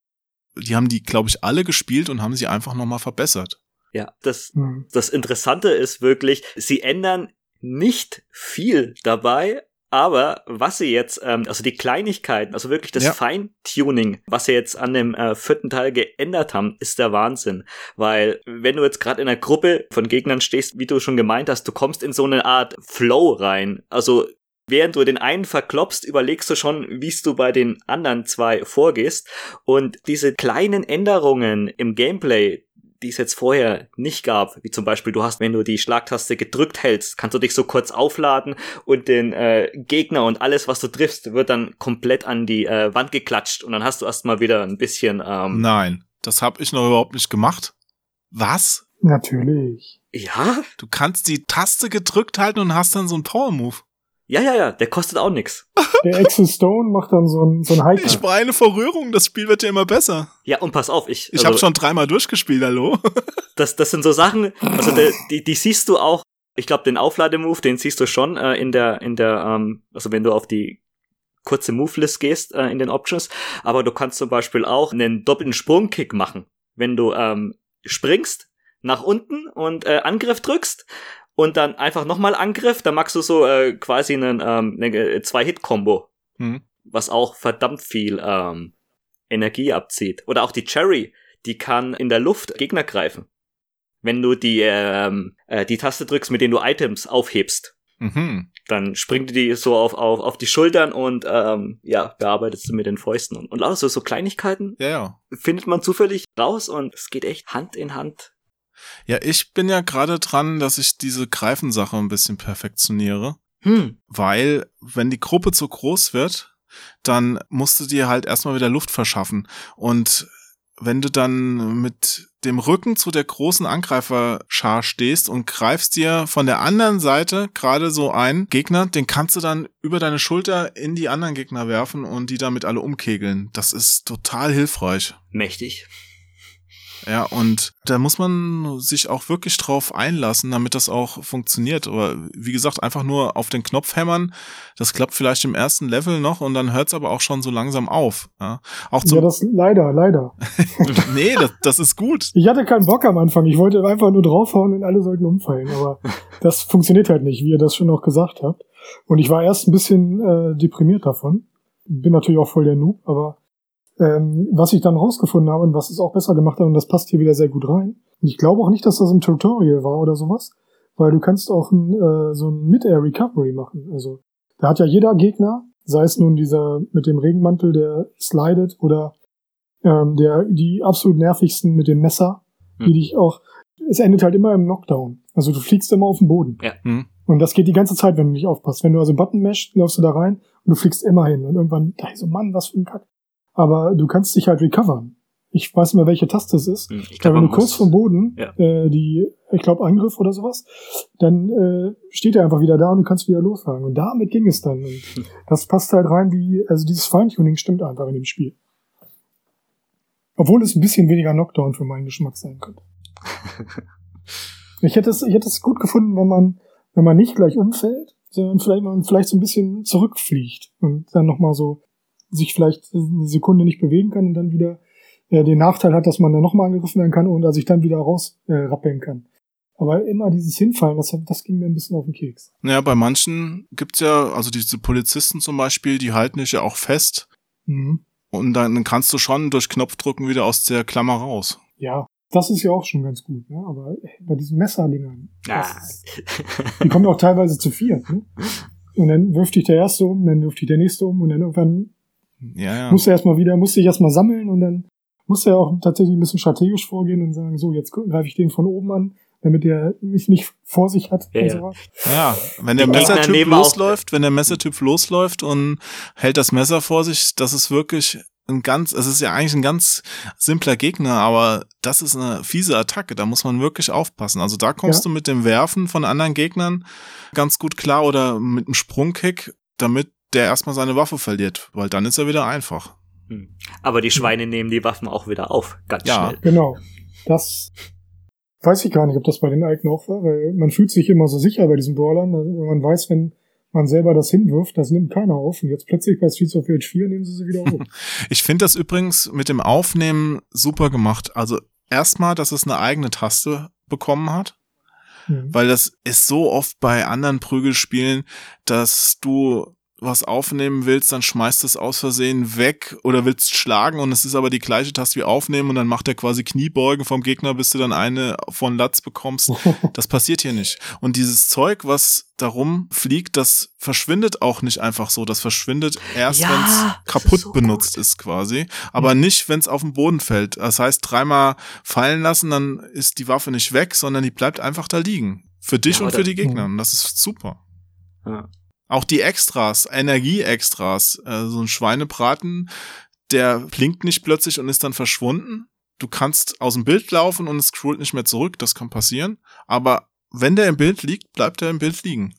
Die haben die, glaube ich, alle gespielt und haben sie einfach nochmal verbessert. Ja, das, Hm. das Interessante ist wirklich, sie ändern nicht viel dabei, aber was sie jetzt, ähm, also die Kleinigkeiten, also wirklich das Ja. Feintuning, was sie jetzt an dem äh, vierten Teil geändert haben, ist der Wahnsinn. Weil wenn du jetzt gerade in einer Gruppe von Gegnern stehst, wie du schon gemeint hast, du kommst in so eine Art Flow rein. Also Während du den einen verklopst, überlegst du schon, wie du bei den anderen zwei vorgehst. Und diese kleinen Änderungen im Gameplay, die es jetzt vorher nicht gab, wie zum Beispiel du hast, wenn du die Schlagtaste gedrückt hältst, kannst du dich so kurz aufladen und den äh, Gegner und alles, was du triffst, wird dann komplett an die äh, Wand geklatscht und dann hast du erstmal wieder ein bisschen ähm, Nein, das habe ich noch überhaupt nicht gemacht. Was? Natürlich. ja, Du kannst die Taste gedrückt halten und hast dann so einen Power-Move. Ja, ja, ja, der kostet auch nix. Der Axel Stone macht dann so ein, so ein High Ich war eine Verrührung, das Spiel wird ja immer besser. Ja, und pass auf, ich Ich also, habe schon dreimal durchgespielt, hallo? das, das sind so Sachen, also die, die, die siehst du auch, ich glaube, den Auflademove, den siehst du schon äh, in der, in der, ähm, also wenn du auf die kurze Move-List gehst äh, in den Options, aber du kannst zum Beispiel auch einen doppelten Sprungkick machen, wenn du ähm, springst nach unten und äh, Angriff drückst und dann einfach nochmal Angriff, dann machst du so äh, quasi einen ähm, eine äh, Zwei-Hit-Kombo, Hm. was auch verdammt viel ähm, Energie abzieht. Oder auch die Cherry, die kann in der Luft Gegner greifen. Wenn du die, ähm, äh, die Taste drückst, mit denen du Items aufhebst, Mhm. dann springt die so auf, auf, auf die Schultern und ähm, ja, bearbeitest du mit den Fäusten. Und, und lauter so, so Kleinigkeiten Ja, ja. findet man zufällig raus und es geht echt Hand in Hand. Ja, ich bin ja gerade dran, dass ich diese Greifensache ein bisschen perfektioniere, Hm, weil wenn die Gruppe zu groß wird, dann musst du dir halt erstmal wieder Luft verschaffen. Und wenn du dann mit dem Rücken zu der großen Angreiferschar stehst und greifst dir von der anderen Seite gerade so einen Gegner, den kannst du dann über deine Schulter in die anderen Gegner werfen und die damit alle umkegeln. Das ist total hilfreich. mächtig. Ja, und da muss man sich auch wirklich drauf einlassen, damit das auch funktioniert. Aber wie gesagt, einfach nur auf den Knopf hämmern, das klappt vielleicht im ersten Level noch und dann hört es aber auch schon so langsam auf. Ja, auch Ja, das leider, leider. nee, das, das ist gut. Ich hatte keinen Bock am Anfang. Ich wollte einfach nur draufhauen und alle sollten umfallen. Aber das funktioniert halt nicht, wie ihr das schon auch gesagt habt. Und ich war erst ein bisschen äh, deprimiert davon. Bin natürlich auch voll der Noob, aber ähm, was ich dann rausgefunden habe und was es auch besser gemacht hat, und das passt hier wieder sehr gut rein. Und ich glaube auch nicht, dass das im Tutorial war oder sowas, weil du kannst auch ein, äh, so ein Mid-Air Recovery machen. Also da hat ja jeder Gegner, sei es nun dieser mit dem Regenmantel, der slidet, oder ähm, der die absolut nervigsten mit dem Messer, die Hm. dich auch. Es endet halt immer im Knockdown. Also du fliegst immer auf den Boden. Hm. Und das geht die ganze Zeit, wenn du nicht aufpasst. Wenn du also Button mashst, läufst du da rein und du fliegst immer hin. Und irgendwann, da so, Mann, was für ein Kack. Aber du kannst dich halt recovern. Ich weiß nicht mehr, welche Taste es ist. Hm, Ich Aber glaube, wenn du kurz vom Boden, Ja. äh, die, ich glaube, Angriff oder sowas, dann äh, steht er einfach wieder da und du kannst wieder losfahren. Und damit ging es dann. Und das passt halt rein wie, also dieses Feintuning stimmt einfach in dem Spiel. Obwohl es ein bisschen weniger Knockdown für meinen Geschmack sein könnte. Ich hätte es, ich hätte es gut gefunden, wenn man, wenn man nicht gleich umfällt, sondern vielleicht, man vielleicht so ein bisschen zurückfliegt und dann nochmal so sich vielleicht eine Sekunde nicht bewegen kann und dann wieder äh, den Nachteil hat, dass man dann nochmal angegriffen werden kann und er sich dann wieder rausrappeln äh, rappeln kann. Aber immer dieses Hinfallen, das, hat- das ging mir ein bisschen auf den Keks. Ja, bei manchen gibt's ja, also diese Polizisten zum Beispiel, die halten dich ja auch fest Mhm. und dann kannst du schon durch Knopfdrücken wieder aus der Klammer raus. Ja, das ist ja auch schon ganz gut, ne? Aber äh, bei diesen Messerdingern, Ah. die kommen auch teilweise zu viert, ne? Und dann wirft dich der erste um, dann wirft dich der nächste um und dann irgendwann Ja, ja. musst du erstmal wieder, musst dich erstmal sammeln und dann musst du ja auch tatsächlich ein bisschen strategisch vorgehen und sagen, so, jetzt greife ich den von oben an, damit der mich nicht vor sich hat Ja, und ja. sowas. Ja, wenn der Messertyp losläuft, wenn der Messertyp losläuft und hält das Messer vor sich, das ist wirklich ein ganz, es ist ja eigentlich ein ganz simpler Gegner, aber das ist eine fiese Attacke, da muss man wirklich aufpassen. Also da kommst Ja. du mit dem Werfen von anderen Gegnern ganz gut klar oder mit einem Sprungkick, damit der erstmal seine Waffe verliert, weil dann ist er wieder einfach. Hm. Aber die Schweine nehmen die Waffen auch wieder auf, ganz Ja. schnell. Genau. Das weiß ich gar nicht, ob das bei den Alten auch war, weil man fühlt sich immer so sicher bei diesen Brawlern, also wenn man weiß, wenn man selber das hinwirft, das nimmt keiner auf. Und jetzt plötzlich bei Streets of Rage 4 nehmen sie sie wieder auf. Ich finde das übrigens mit dem Aufnehmen super gemacht. Also erstmal, dass es eine eigene Taste bekommen hat. Mhm. Weil das ist so oft bei anderen Prügelspielen, dass du was aufnehmen willst, dann schmeißt es aus Versehen weg oder willst schlagen und es ist aber die gleiche Taste wie aufnehmen und dann macht er quasi Kniebeugen vom Gegner, bis du dann eine von Latz bekommst. Das passiert hier nicht. Und dieses Zeug, was darum fliegt, das verschwindet auch nicht einfach so. Das verschwindet erst, Ja, wenn es ist kaputt so benutzt gut. ist quasi. Aber nicht, wenn es auf den Boden fällt. Das heißt, dreimal fallen lassen, dann ist die Waffe nicht weg, sondern die bleibt einfach da liegen. Für dich Ja, und für die Gegner. Und das ist super. Ja. Auch die Extras, Energie-Extras, äh, so ein Schweinebraten, der blinkt nicht plötzlich und ist dann verschwunden. Du kannst aus dem Bild laufen und es scrollt nicht mehr zurück, das kann passieren. Aber wenn der im Bild liegt, bleibt er im Bild liegen.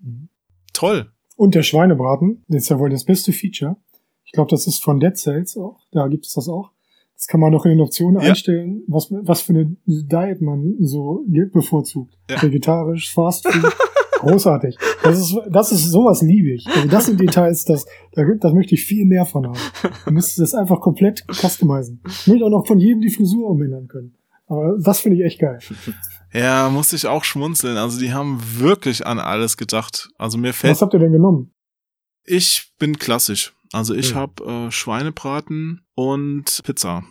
Mhm. Toll. Und der Schweinebraten, das ist ja wohl das beste Feature. Ich glaube, das ist von Dead Cells auch. Da gibt es das auch. Das kann man noch in den Optionen Ja. einstellen, was, was für eine Diet man so bevorzugt. Ja. Vegetarisch, Fast Food. Großartig. Das ist, das ist sowas liebe ich. Also das sind Details, das, da, da möchte ich viel mehr von haben. Du müsstest das einfach komplett customizen. Ich auch noch von jedem die Frisur umändern können. Aber das finde ich echt geil. Ja, muss ich auch schmunzeln. Also die haben wirklich an alles gedacht. Also mir fällt, Was habt ihr denn genommen? ich bin klassisch. Also ich Hm. habe äh, Schweinebraten und Pizza.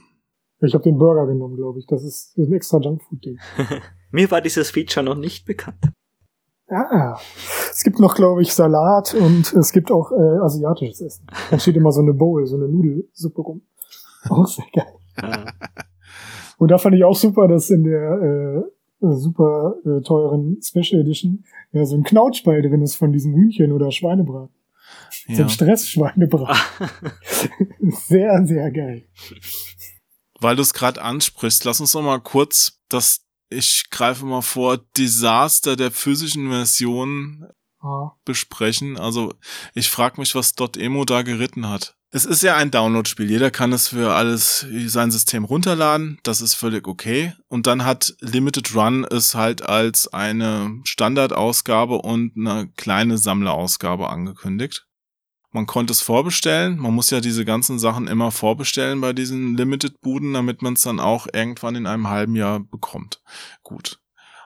Ich habe den Burger genommen, glaube ich. Das ist ein extra Junkfood-Ding. Mir war dieses Feature noch nicht bekannt. Ah, es gibt noch, glaube ich, Salat und es gibt auch äh, asiatisches Essen. Dann steht immer so eine Bowl, so eine Nudelsuppe rum. Auch sehr geil. Ja. Und da fand ich auch super, dass in der äh, super äh, teuren Special Edition ja so ein Knautschball drin ist von diesem Hühnchen oder Schweinebraten. So Ja. ein Stress-Schweinebraten. sehr, sehr geil. Weil du es gerade ansprichst, lass uns noch mal kurz das, ich greife mal vor, Desaster der physischen Version Ah, besprechen. Also ich frage mich, was Dot Emo da geritten hat. Es ist ja ein Download-Spiel. Jeder kann es für alles sein System runterladen. Das ist völlig okay. Und dann hat Limited Run es halt als eine Standardausgabe und eine kleine Sammlerausgabe angekündigt. Man konnte es vorbestellen. Man muss ja diese ganzen Sachen immer vorbestellen bei diesen Limited-Buden, damit man es dann auch irgendwann in einem halben Jahr bekommt. Gut.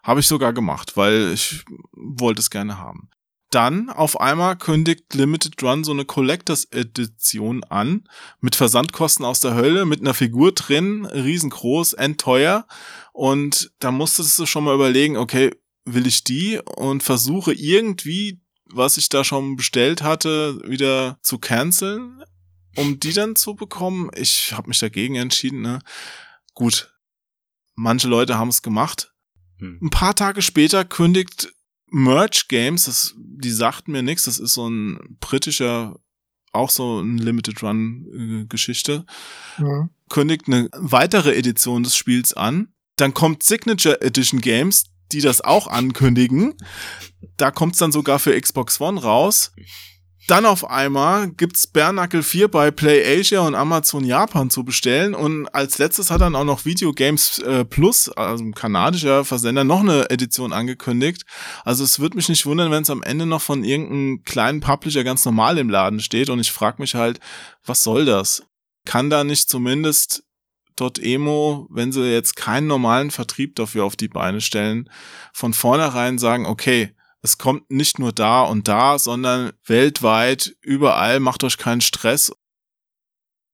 Habe ich sogar gemacht, weil ich wollte es gerne haben dann auf einmal kündigt Limited Run so eine Collectors Edition an mit Versandkosten aus der Hölle, mit einer Figur drin, riesengroß, endteuer und da musstest du schon mal überlegen, okay, will ich die und versuche irgendwie, was ich da schon bestellt hatte, wieder zu canceln, um die dann zu bekommen. Ich habe mich dagegen entschieden, ne? Gut. Manche Leute haben es gemacht. Hm. Ein paar Tage später kündigt Merch Games, das, die sagten mir nichts, das ist so ein britischer, auch so ein Limited Run äh, Geschichte, ja. kündigt eine weitere Edition des Spiels an. Dann kommt Signature Edition Games, die das auch ankündigen. Da kommt es dann sogar für Xbox One raus. Dann auf einmal gibt's Bernacle 4 bei Play Asia und Amazon Japan zu bestellen und als letztes hat dann auch noch Video Games äh, Plus, also ein kanadischer Versender, noch eine Edition angekündigt. Also es wird mich nicht wundern, wenn es am Ende noch von irgendeinem kleinen Publisher ganz normal im Laden steht und ich frage mich halt, was soll das? Kann da nicht zumindest Emo, wenn sie jetzt keinen normalen Vertrieb dafür auf die Beine stellen, von vornherein sagen, okay, es kommt nicht nur da und da, sondern weltweit, überall, macht euch keinen Stress.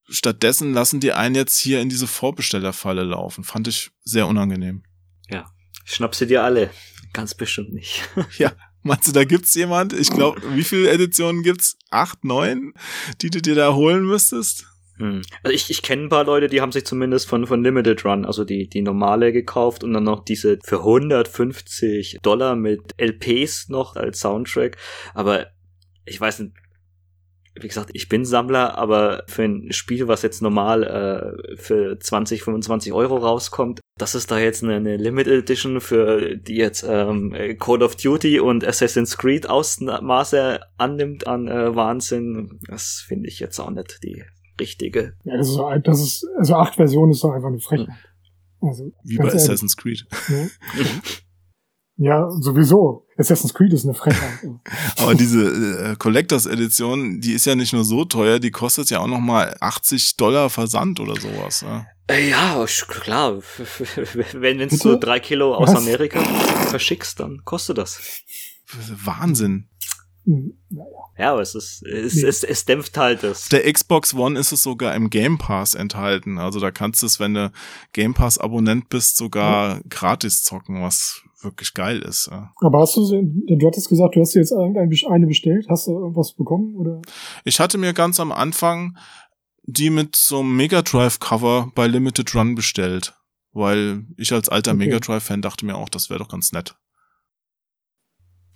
Stattdessen lassen die einen jetzt hier in diese Vorbestellerfalle laufen. Fand ich sehr unangenehm. Ja, schnapp sie dir alle. Ganz bestimmt nicht. ja, meinst du, da gibt's jemand? Ich glaube, wie viele Editionen gibt's? Acht, neun, die du dir da holen müsstest? Hm. Also ich, ich kenne ein paar Leute, die haben sich zumindest von, von Limited Run, also die, die normale gekauft und dann noch diese für 150 Dollar mit LPs noch als Soundtrack. Aber ich weiß nicht, wie gesagt, ich bin Sammler, aber für ein Spiel, was jetzt normal äh, für 20, 25 Euro rauskommt, dass es da jetzt eine, eine Limited Edition für die jetzt ähm, Call of Duty und Assassin's Creed Ausmaße annimmt an äh, Wahnsinn, das finde ich jetzt auch nicht die richtige. Ja, das ist, das ist also acht Versionen ist doch einfach eine Frechheit. Mhm. Also, Wie bei ehrlich. Assassin's Creed. Ja. ja, sowieso. Assassin's Creed ist eine Frechheit. Aber diese äh, Collectors Edition, die ist ja nicht nur so teuer, die kostet ja auch noch mal 80 Dollar Versand oder sowas. Ja, äh, ja klar. wenn du so drei Kilo aus Was? Amerika verschickst, dann kostet das. Wahnsinn. Hm, ja, aber es ist, es, nee. es, es dämpft halt das. Der Xbox One ist es sogar im Game Pass enthalten. Also da kannst du es, wenn du Game Pass Abonnent bist, sogar ja. gratis zocken, was wirklich geil ist. Ja. Aber hast du, du hattest gesagt, du hast dir jetzt eine bestellt. Hast du irgendwas bekommen oder? Ich hatte mir ganz am Anfang die mit so einem Mega Drive Cover bei Limited Run bestellt, weil ich als alter okay. Mega Drive Fan dachte mir auch, das wäre doch ganz nett.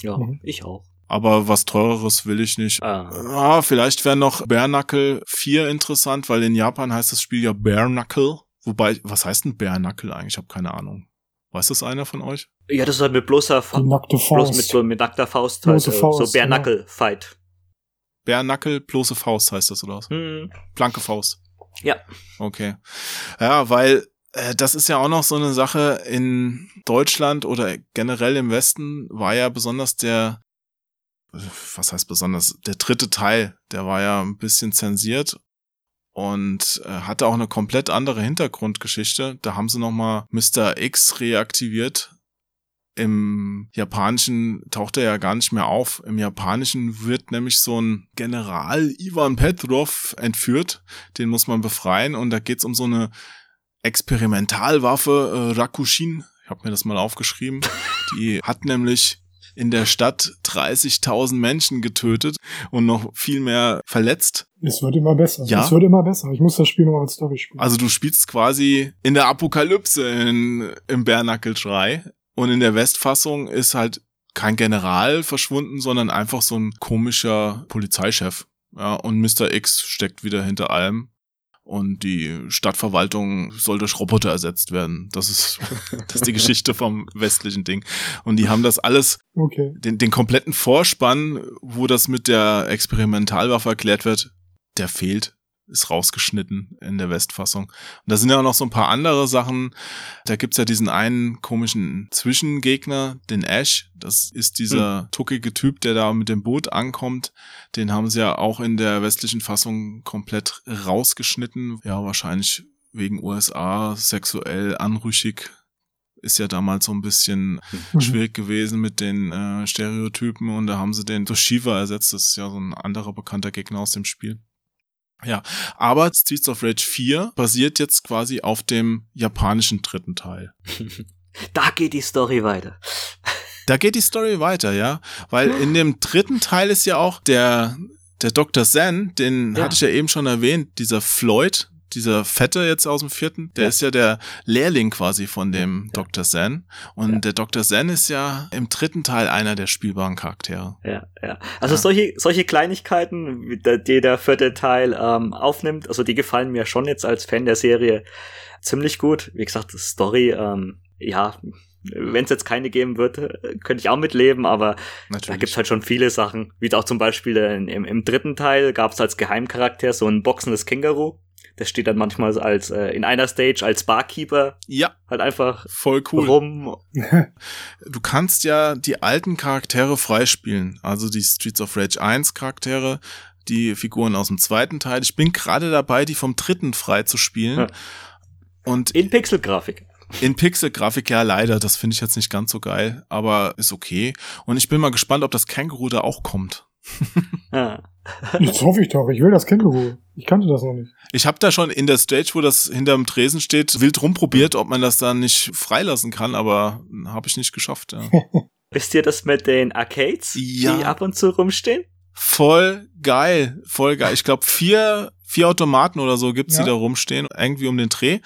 Ja, mhm. ich auch. Aber was teureres will ich nicht. Ah. ah vielleicht wäre noch Bare Knuckle 4 interessant, weil in Japan heißt das Spiel ja Bare Knuckle. Wobei, was heißt denn Bare Knuckle eigentlich? Ich habe keine Ahnung. Weiß das einer von euch? Ja, das ist halt mit bloßer Fa nackte Faust. Bloß mit, so, mit nackter Faust. Halt, Faust so Bare Knuckle genau. Fight. Bare Knuckle, bloße Faust heißt das, oder was? Hm. Blanke Faust. Ja. Okay. Ja, weil äh, das ist ja auch noch so eine Sache in Deutschland oder generell im Westen war ja besonders der was heißt besonders, der dritte Teil, der war ja ein bisschen zensiert und äh, hatte auch eine komplett andere Hintergrundgeschichte. Da haben sie nochmal Mr. X reaktiviert. Im Japanischen taucht er ja gar nicht mehr auf. Im Japanischen wird nämlich so ein General Ivan Petrov entführt. Den muss man befreien und da geht's um so eine Experimentalwaffe, äh, Rakushin. Ich habe mir das mal aufgeschrieben. Die hat nämlich in der Stadt 30.000 Menschen getötet und noch viel mehr verletzt. Es wird immer besser. Ja. Es wird immer besser. Ich muss das Spiel noch als Story spielen. Also du spielst quasi in der Apokalypse in, im Bernackel 3 und in der Westfassung ist halt kein General verschwunden, sondern einfach so ein komischer Polizeichef. Ja, und Mr. X steckt wieder hinter allem und die Stadtverwaltung soll durch Roboter ersetzt werden. Das ist, das ist die Geschichte vom westlichen Ding. Und die haben das alles, okay. den, den kompletten Vorspann, wo das mit der Experimentalwaffe erklärt wird, der fehlt. Ist rausgeschnitten in der Westfassung. Und da sind ja auch noch so ein paar andere Sachen. Da gibt's ja diesen einen komischen Zwischengegner, den Ash. Das ist dieser hm. tuckige Typ, der da mit dem Boot ankommt. Den haben sie ja auch in der westlichen Fassung komplett rausgeschnitten. Ja, wahrscheinlich wegen USA sexuell anrüchig ist ja damals so ein bisschen mhm. schwierig gewesen mit den äh, Stereotypen und da haben sie den durch Shiva ersetzt. Das ist ja so ein anderer bekannter Gegner aus dem Spiel. Ja, aber Streets of Rage 4 basiert jetzt quasi auf dem japanischen dritten Teil. da geht die Story weiter. Da geht die Story weiter, ja, weil in dem dritten Teil ist ja auch der der Dr. Zen, den ja. hatte ich ja eben schon erwähnt, dieser Floyd, dieser Fette jetzt aus dem vierten, der ja. ist ja der Lehrling quasi von dem ja. Dr. Zen. Und ja. der Dr. Zen ist ja im dritten Teil einer der spielbaren Charaktere. Ja, ja. Also solche, solche Kleinigkeiten, die der vierte Teil ähm, aufnimmt, also die gefallen mir schon jetzt als Fan der Serie ziemlich gut. Wie gesagt, Story, ähm, ja, wenn es jetzt keine geben wird, könnte ich auch mitleben, aber Natürlich. da gibt's halt schon viele Sachen. Wie auch zum Beispiel im, im dritten Teil gab es als Geheimcharakter so ein boxendes Känguru. Der steht dann manchmal als äh, in einer Stage als Barkeeper. Ja. Halt einfach voll cool rum. du kannst ja die alten Charaktere freispielen, also die Streets of Rage 1 Charaktere, die Figuren aus dem zweiten Teil. Ich bin gerade dabei, die vom dritten frei zu spielen. Ja. Und in Pixelgrafik. In Pixelgrafik ja leider, das finde ich jetzt nicht ganz so geil, aber ist okay. Und ich bin mal gespannt, ob das Känguru da auch kommt. ja. Das hoffe ich doch. Ich will das Känguru. Ich kannte das noch nicht. Ich habe da schon in der Stage, wo das hinterm Tresen steht, wild rumprobiert, ob man das da nicht freilassen kann, aber habe ich nicht geschafft. Ja. Wisst ihr das mit den Arcades, ja. die ab und zu rumstehen? Voll geil, voll geil. Ich glaube vier vier Automaten oder so gibt's, ja. die da rumstehen, irgendwie um den Dreh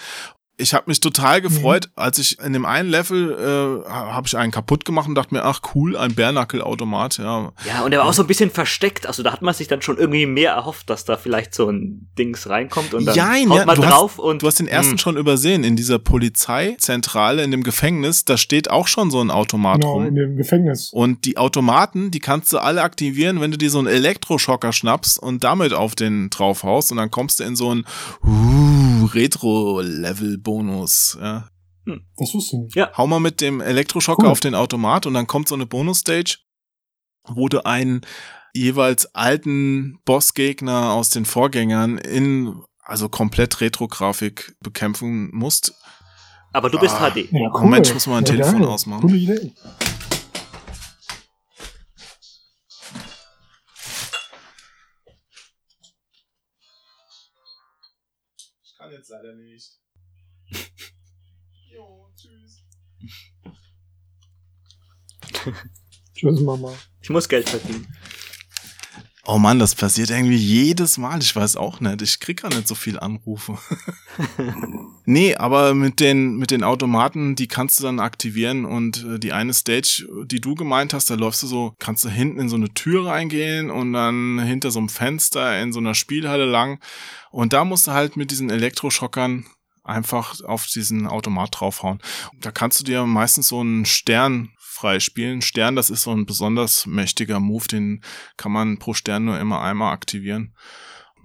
ich habe mich total gefreut, mhm. als ich in dem einen Level äh, habe ich einen kaputt gemacht und dachte mir, ach cool, ein Bärnackelautomat, ja. Ja, und der war auch so ein bisschen versteckt, also da hat man sich dann schon irgendwie mehr erhofft, dass da vielleicht so ein Dings reinkommt und dann Jein, haut man du drauf hast, und du hast den ersten mh. schon übersehen in dieser Polizeizentrale in dem Gefängnis, da steht auch schon so ein Automat genau, rum. in dem Gefängnis. Und die Automaten, die kannst du alle aktivieren, wenn du dir so einen Elektroschocker schnappst und damit auf den draufhaust und dann kommst du in so ein uh, Retro-Level Bonus. Ja. Hm. Das wusste ich nicht. Ja. Hau mal mit dem Elektroschocker cool. auf den Automat und dann kommt so eine Bonus-Stage, wo du einen jeweils alten Bossgegner aus den Vorgängern in also komplett Retro-Grafik bekämpfen musst. Aber du bist ah, HD. Ja, cool. Moment, ich muss mal ein ja, Telefon geil. ausmachen. Coole Idee. Ich kann jetzt leider nicht. Tschüss. Mama. Ich muss Geld verdienen. Oh Mann, das passiert irgendwie jedes Mal. Ich weiß auch nicht. Ich krieg gar nicht so viel Anrufe. nee, aber mit den, mit den Automaten, die kannst du dann aktivieren und äh, die eine Stage, die du gemeint hast, da läufst du so, kannst du hinten in so eine Tür reingehen und dann hinter so einem Fenster in so einer Spielhalle lang. Und da musst du halt mit diesen Elektroschockern einfach auf diesen Automat draufhauen. Da kannst du dir meistens so einen Stern freispielen. Stern, das ist so ein besonders mächtiger Move, den kann man pro Stern nur immer einmal aktivieren.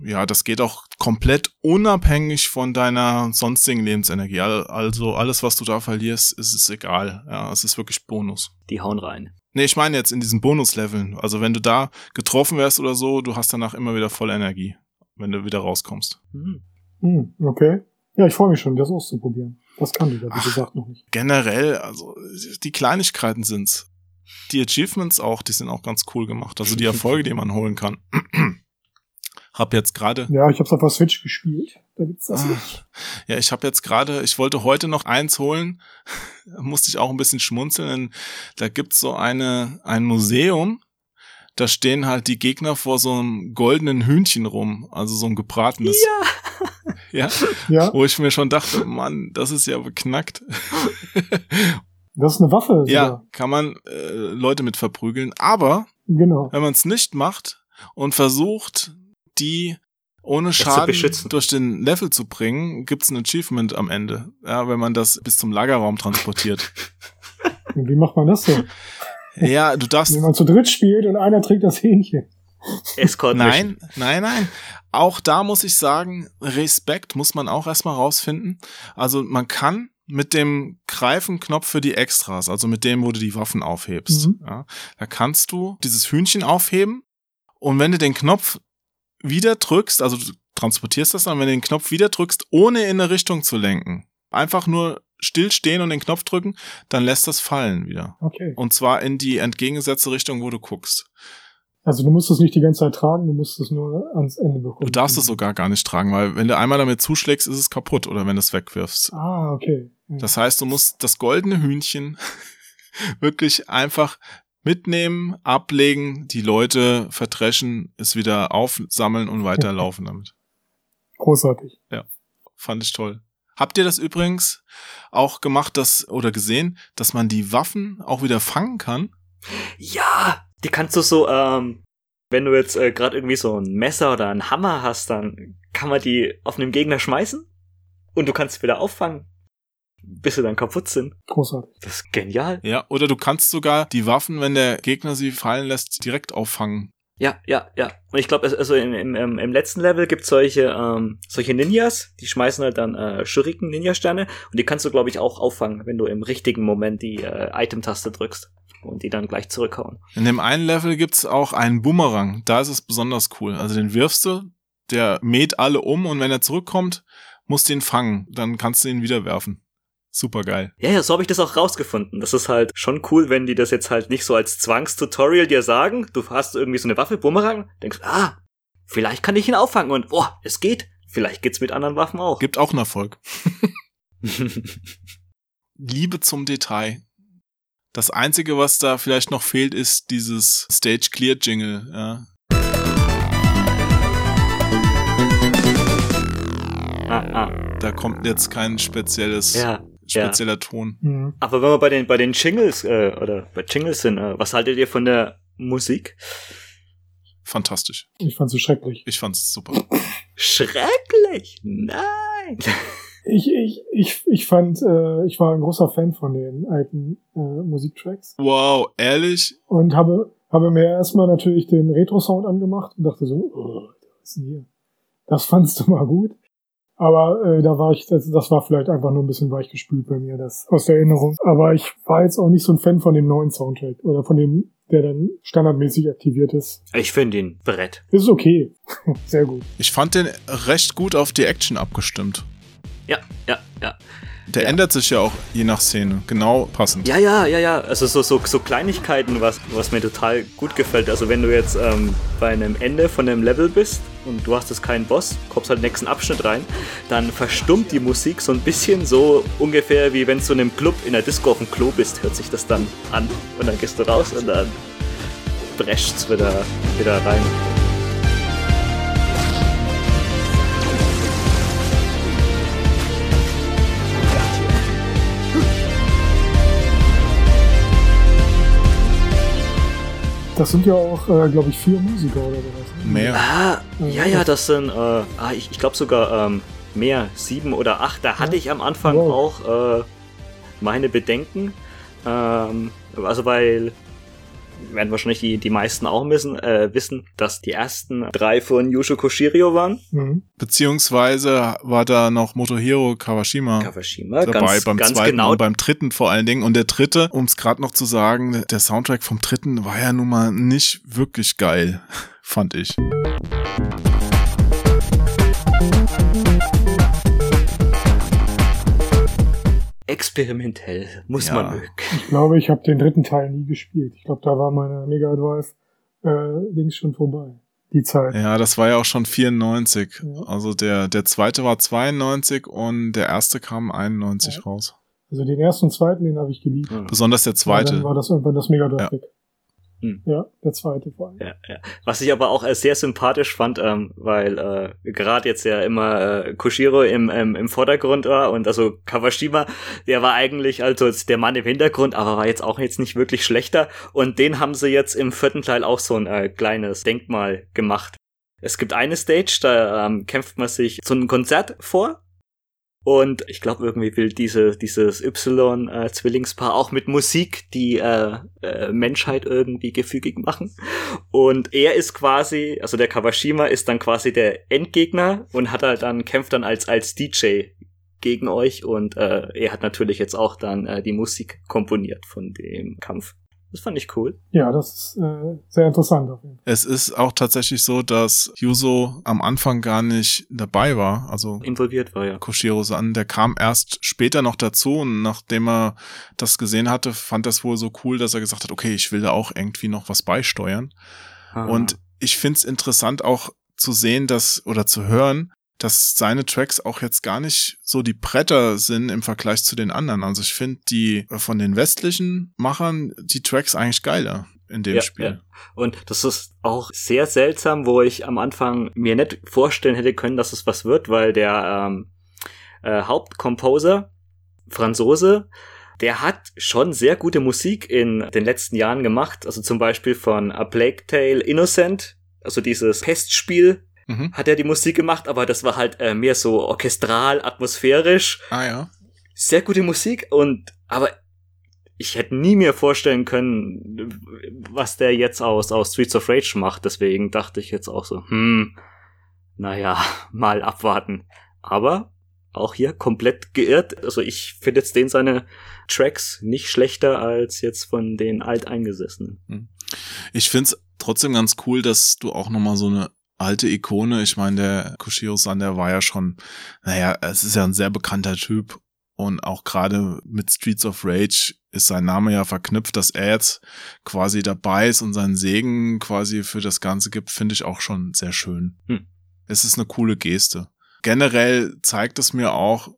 Ja, das geht auch komplett unabhängig von deiner sonstigen Lebensenergie. Also alles, was du da verlierst, ist es egal. Ja, es ist wirklich Bonus. Die hauen rein. Nee, ich meine jetzt in diesen Bonusleveln. Also wenn du da getroffen wärst oder so, du hast danach immer wieder voll Energie, wenn du wieder rauskommst. Hm. Okay. Ja, ich freue mich schon, das auszuprobieren. Das kann ich ja, wie gesagt, noch nicht. Generell, also die Kleinigkeiten sind's. Die Achievements auch, die sind auch ganz cool gemacht. Also die Erfolge, die man holen kann. hab jetzt gerade. Ja, ich hab's auf der Switch gespielt. Da gibt's das nicht. Ja, ich habe jetzt gerade, ich wollte heute noch eins holen, da musste ich auch ein bisschen schmunzeln. Da gibt's so eine ein Museum, da stehen halt die Gegner vor so einem goldenen Hühnchen rum, also so ein gebratenes. Ja. Ja. ja. Wo ich mir schon dachte, Mann, das ist ja beknackt. Das ist eine Waffe. Sogar. Ja, kann man äh, Leute mit verprügeln. Aber genau. wenn man es nicht macht und versucht, die ohne Schaden durch den Level zu bringen, gibt's ein Achievement am Ende. Ja, wenn man das bis zum Lagerraum transportiert. Und wie macht man das denn? Ja, du darfst. Wenn man zu dritt spielt und einer trägt das Hähnchen. Escort Nein, nein, nein. Auch da muss ich sagen, Respekt muss man auch erstmal rausfinden. Also man kann mit dem Greifenknopf für die Extras, also mit dem, wo du die Waffen aufhebst, Mhm. ja, da kannst du dieses Hühnchen aufheben und wenn du den Knopf wieder drückst, also du transportierst das dann, wenn du den Knopf wieder drückst, ohne in eine Richtung zu lenken, einfach nur stillstehen und den Knopf drücken, dann lässt das fallen wieder. Okay. Und zwar in die entgegengesetzte Richtung, wo du guckst. Also du musst es nicht die ganze Zeit tragen, du musst es nur ans Ende bekommen. Du darfst es sogar gar nicht tragen, weil wenn du einmal damit zuschlägst, ist es kaputt oder wenn du es wegwirfst. Ah, okay. Ja. Das heißt, du musst das goldene Hühnchen wirklich einfach mitnehmen, ablegen, die Leute verdreschen, es wieder aufsammeln und weiterlaufen damit. Großartig. Fand ich toll. Habt ihr das übrigens auch gemacht, dass, oder gesehen, dass man die Waffen auch wieder fangen kann? Ja, die kannst du so, ähm, wenn du jetzt äh, gerade irgendwie so ein Messer oder einen Hammer hast, dann kann man die auf einen Gegner schmeißen und du kannst sie wieder auffangen, bis sie dann kaputt sind. Großartig. Das ist genial. Ja, oder du kannst sogar die Waffen, wenn der Gegner sie fallen lässt, direkt auffangen. Ja, ja, ja. Und ich glaube, also im, im, im letzten Level gibt's solche, ähm, solche Ninjas, die schmeißen halt dann äh, Shuriken Ninja-Sterne und die kannst du, glaube ich, auch auffangen, wenn du im richtigen Moment die äh, Item-Taste drückst und die dann gleich zurückhauen. In dem einen Level gibt's auch einen Boomerang. Da ist es besonders cool. Also den wirfst du, der mäht alle um und wenn er zurückkommt, musst du ihn fangen. Dann kannst du ihn wieder werfen. Super geil. Ja, ja, so habe ich das auch rausgefunden. Das ist halt schon cool, wenn die das jetzt halt nicht so als Zwangstutorial dir sagen. Du hast irgendwie so eine Waffe, Bumerang, denkst, ah, vielleicht kann ich ihn auffangen und, boah, es geht. Vielleicht geht's mit anderen Waffen auch. Gibt auch einen Erfolg. Liebe zum Detail. Das einzige, was da vielleicht noch fehlt, ist dieses Stage Clear Jingle. Ja. ah, ah, Da kommt jetzt kein spezielles, ja, ja. spezieller Ton. Mhm. Aber wenn wir bei den, bei den Jingles, äh, oder bei Jingles sind, äh, was haltet ihr von der Musik? Fantastisch. Ich fand sie schrecklich. Ich fand's super. Schrecklich! Nein! Ich, ich, ich, ich fand, äh, ich war ein großer Fan von den alten äh, Musiktracks Wow, ehrlich? und habe, habe mir erstmal natürlich den Retro-Sound angemacht und dachte so, oh, was ist denn hier? Das fandst du mal gut. Aber äh, da war ich, das, das war vielleicht einfach nur ein bisschen weichgespült bei mir, das aus der Erinnerung. Aber ich war jetzt auch nicht so ein Fan von dem neuen Soundtrack oder von dem, der dann standardmäßig aktiviert ist. Ich finde ihn Brett. Das ist okay. Sehr gut. Ich fand den recht gut auf die Action abgestimmt. Ja, ja, ja. Der Ja. ändert sich ja auch je nach Szene. Genau passend. Ja, ja, ja, ja. Also so, so, so Kleinigkeiten, was, was mir total gut gefällt. Also wenn du jetzt ähm, bei einem Ende von einem Level bist und du hast jetzt keinen Boss, kommst halt nächsten Abschnitt rein, dann verstummt die Musik so ein bisschen so ungefähr wie wenn du in einem Club in der Disco auf dem Klo bist, hört sich das dann an. Und dann gehst du raus und dann brescht's wieder, wieder rein. Das sind ja auch, äh, glaube ich, vier Musiker oder sowas. ne? Mehr. Ah, ja, ja, das sind, äh, ah, ich, ich glaube sogar ähm, mehr, sieben oder acht. Da hatte ich am Anfang Wow. auch äh, meine Bedenken. Ähm, also weil werden wahrscheinlich die, die meisten auch müssen, äh, wissen, dass die ersten drei von Yusho Koshirio waren. Mhm. Beziehungsweise war da noch Motohiro Kawashima Kawashima, dabei ganz, beim ganz zweiten genau. und beim dritten vor allen Dingen. Und der dritte, um es gerade noch zu sagen, der Soundtrack vom dritten war ja nun mal nicht wirklich geil, fand ich. Experimentell, muss Ja. man mögen. Ich glaube, ich habe den dritten Teil nie gespielt. Ich glaube, da war meine Mega Drive äh, Dings schon vorbei. Die Zeit. Ja, das war ja auch schon 94. Ja. Also der, der zweite war 92 und der erste kam 91 Ja. raus. Also den ersten und zweiten, den habe ich geliebt. Besonders der Dann zweite. war das irgendwann das Mega Drive Ja. weg. Hm. Ja, der zweite vor allem. Ja, ja. Was ich aber auch äh, sehr sympathisch fand, ähm, weil äh, gerade jetzt ja immer äh, Koshiro im, ähm, im Vordergrund war und also Kawashima, der war eigentlich also der Mann im Hintergrund, aber war jetzt auch jetzt nicht wirklich schlechter und den haben sie jetzt im vierten Teil auch so ein äh, kleines Denkmal gemacht. Es gibt eine Stage, da ähm, kämpft man sich zu einem Konzert vor Und ich glaube, irgendwie will diese, dieses Y-Zwillingspaar auch mit Musik die äh, äh, Menschheit irgendwie gefügig machen. Und er ist quasi, also der Kawashima ist dann quasi der Endgegner und hat halt dann, kämpft dann als, als DJ gegen euch und äh, er hat natürlich jetzt auch dann äh, die Musik komponiert von dem Kampf. Das fand ich cool. Ja, das ist äh, sehr interessant auf jeden Fall. Es ist auch tatsächlich so, dass Yuzo am Anfang gar nicht dabei war. Also Involviert war ja. Koshiro San, der kam erst später noch dazu und nachdem er das gesehen hatte, fand er es wohl so cool, dass er gesagt hat, okay, ich will da auch irgendwie noch was beisteuern. Ah. Und ich find's interessant auch zu sehen, dass oder zu hören, dass seine Tracks auch jetzt gar nicht so die Bretter sind im Vergleich zu den anderen. Also ich finde die äh, von den westlichen Machern die Tracks eigentlich geiler in dem Ja, Spiel. ja. Und das ist auch sehr seltsam, wo ich am Anfang mir nicht vorstellen hätte können, dass es was wird, weil der ähm, äh, Hauptcomposer, Franzose, der hat schon sehr gute Musik in den letzten Jahren gemacht. Also zum Beispiel von A Plague Tale Innocent, also dieses Pestspiel, Mhm. hat er die Musik gemacht, aber das war halt äh, mehr so orchestral, atmosphärisch Ah ja. sehr gute Musik und aber ich hätte nie mir vorstellen können, was der jetzt aus, aus Streets of Rage macht. Deswegen dachte ich jetzt auch so, hm, naja, mal abwarten. Aber auch hier komplett geirrt. Also ich finde jetzt den seine Tracks nicht schlechter als jetzt von den Alteingesessenen. Ich find's trotzdem ganz cool, dass du auch nochmal so eine alte Ikone, ich meine, der Koshiro-san, der war ja schon, naja, es ist ja ein sehr bekannter Typ und auch gerade mit Streets of Rage ist sein Name ja verknüpft, dass er jetzt quasi dabei ist und seinen Segen quasi für das Ganze gibt, finde ich auch schon sehr schön. Hm. Es ist eine coole Geste. Generell zeigt es mir auch,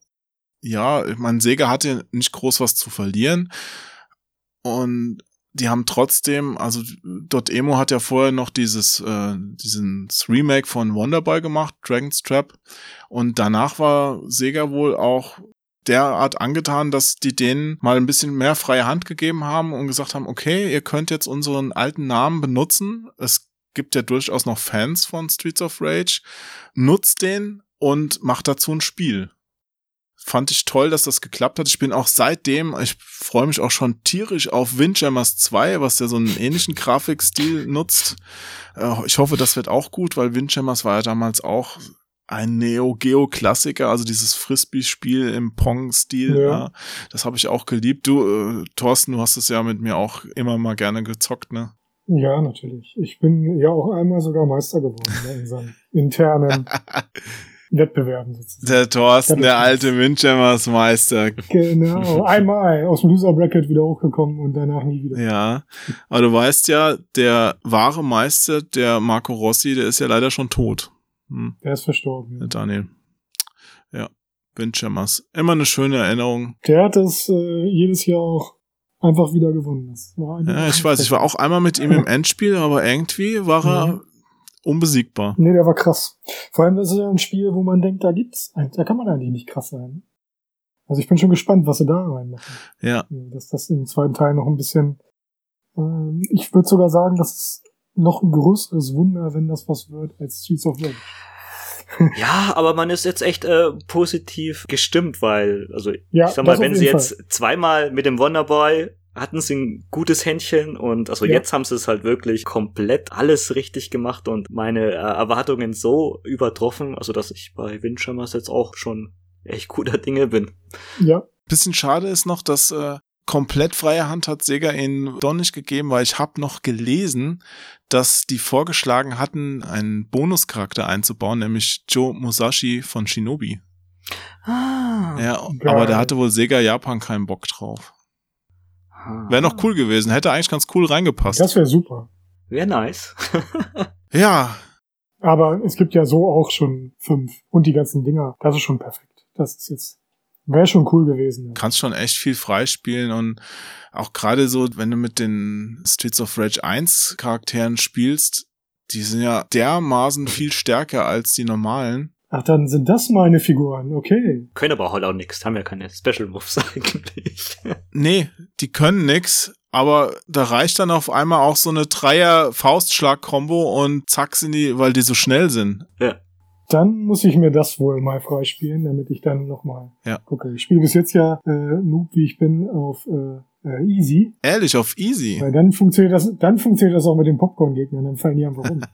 ja, ich meine, Sega hatte nicht groß was zu verlieren und die haben trotzdem, also Dot Emo hat ja vorher noch dieses, äh, diesen Remake von Wonderboy gemacht, Dragon's Trap. Und danach war Sega wohl auch derart angetan, dass die denen mal ein bisschen mehr freie Hand gegeben haben und gesagt haben, okay, ihr könnt jetzt unseren alten Namen benutzen. Es gibt ja durchaus noch Fans von Streets of Rage. Nutzt den und macht dazu ein Spiel fand ich toll, dass das geklappt hat. Ich bin auch seitdem, ich freue mich auch schon tierisch auf Windjammers 2, was ja so einen ähnlichen Grafikstil nutzt. Äh, Ich hoffe, das wird auch gut, weil Windjammers war ja damals auch ein Neo-Geo-Klassiker, also dieses Frisbee-Spiel im Pong-Stil. Ja. Ja. Das habe ich auch geliebt. Du, äh, Thorsten, du hast es ja mit mir auch immer mal gerne gezockt, ne? Ja, natürlich. Ich bin ja auch einmal sogar Meister geworden ne, in unseren internen Wettbewerben sozusagen. Der Thorsten, der alte Windjammers Meister. Genau, einmal aus dem Loser Bracket wieder hochgekommen und danach nie wieder. Ja, aber du weißt ja, der wahre Meister, der Marco Rossi, der ist ja leider schon tot. Hm, Der ist verstorben. Ja. Daniel. Ja, Windjammers. Immer eine schöne Erinnerung. Der hat es äh, jedes Jahr auch einfach wieder gewonnen. Das Ja, ich weiß, ich war auch einmal mit ihm im Endspiel, aber irgendwie war er. Unbesiegbar. Nee, der war krass. Vor allem ist es ja ein Spiel, wo man denkt, da gibt's, da kann man eigentlich nicht krass sein. Also ich bin schon gespannt, was sie da reinmachen. Ja, Dass das im zweiten Teil noch ein bisschen, ähm, ich würde sogar sagen, das ist noch ein größeres Wunder, wenn das was wird, als Streets of Rage. Ja, aber man ist jetzt echt äh, positiv gestimmt, weil, also Ja, ich sag mal, das wenn sie jeden jetzt zweimal mit dem Wonderboy hatten sie ein gutes Händchen und also Ja. jetzt haben sie es halt wirklich komplett alles richtig gemacht und meine äh, Erwartungen so übertroffen, also dass ich bei Windjammers jetzt auch schon echt guter Dinge bin. Ja, bisschen schade ist noch, dass äh, komplett freie Hand hat Sega ihnen doch nicht gegeben, weil ich habe noch gelesen, dass die vorgeschlagen hatten, einen Bonuscharakter einzubauen, nämlich Joe Musashi von Shinobi. Ah. Ja, Geil. aber da hatte wohl Sega Japan keinen Bock drauf. Wäre noch cool gewesen, hätte eigentlich ganz cool reingepasst. das wäre super. Wäre nice. ja, Aber es gibt ja so auch schon fünf. Und die ganzen Dinger. Das ist schon perfekt. Das ist jetzt, wäre schon cool gewesen. kannst schon echt viel freispielen und auch gerade so, wenn du mit den Streets of Rage 1 Charakteren spielst, die sind ja dermaßen viel stärker als die normalen. Ach, dann sind das meine Figuren. Okay. Können aber halt auch nix, haben ja keine Special Moves eigentlich. Nee, die können nix, aber da reicht dann auf einmal auch so eine Dreier Faustschlag Kombo und zack sind die, weil die so schnell sind. Ja. Dann muss ich mir das wohl mal freispielen, damit ich dann nochmal Ja. gucke. Ich spiele bis jetzt ja äh, Noob, wie ich bin, auf äh, äh, Easy. Ehrlich, auf easy. Weil dann funktioniert das, dann funktioniert das auch mit den Popcorn-Gegnern, dann fallen die einfach um.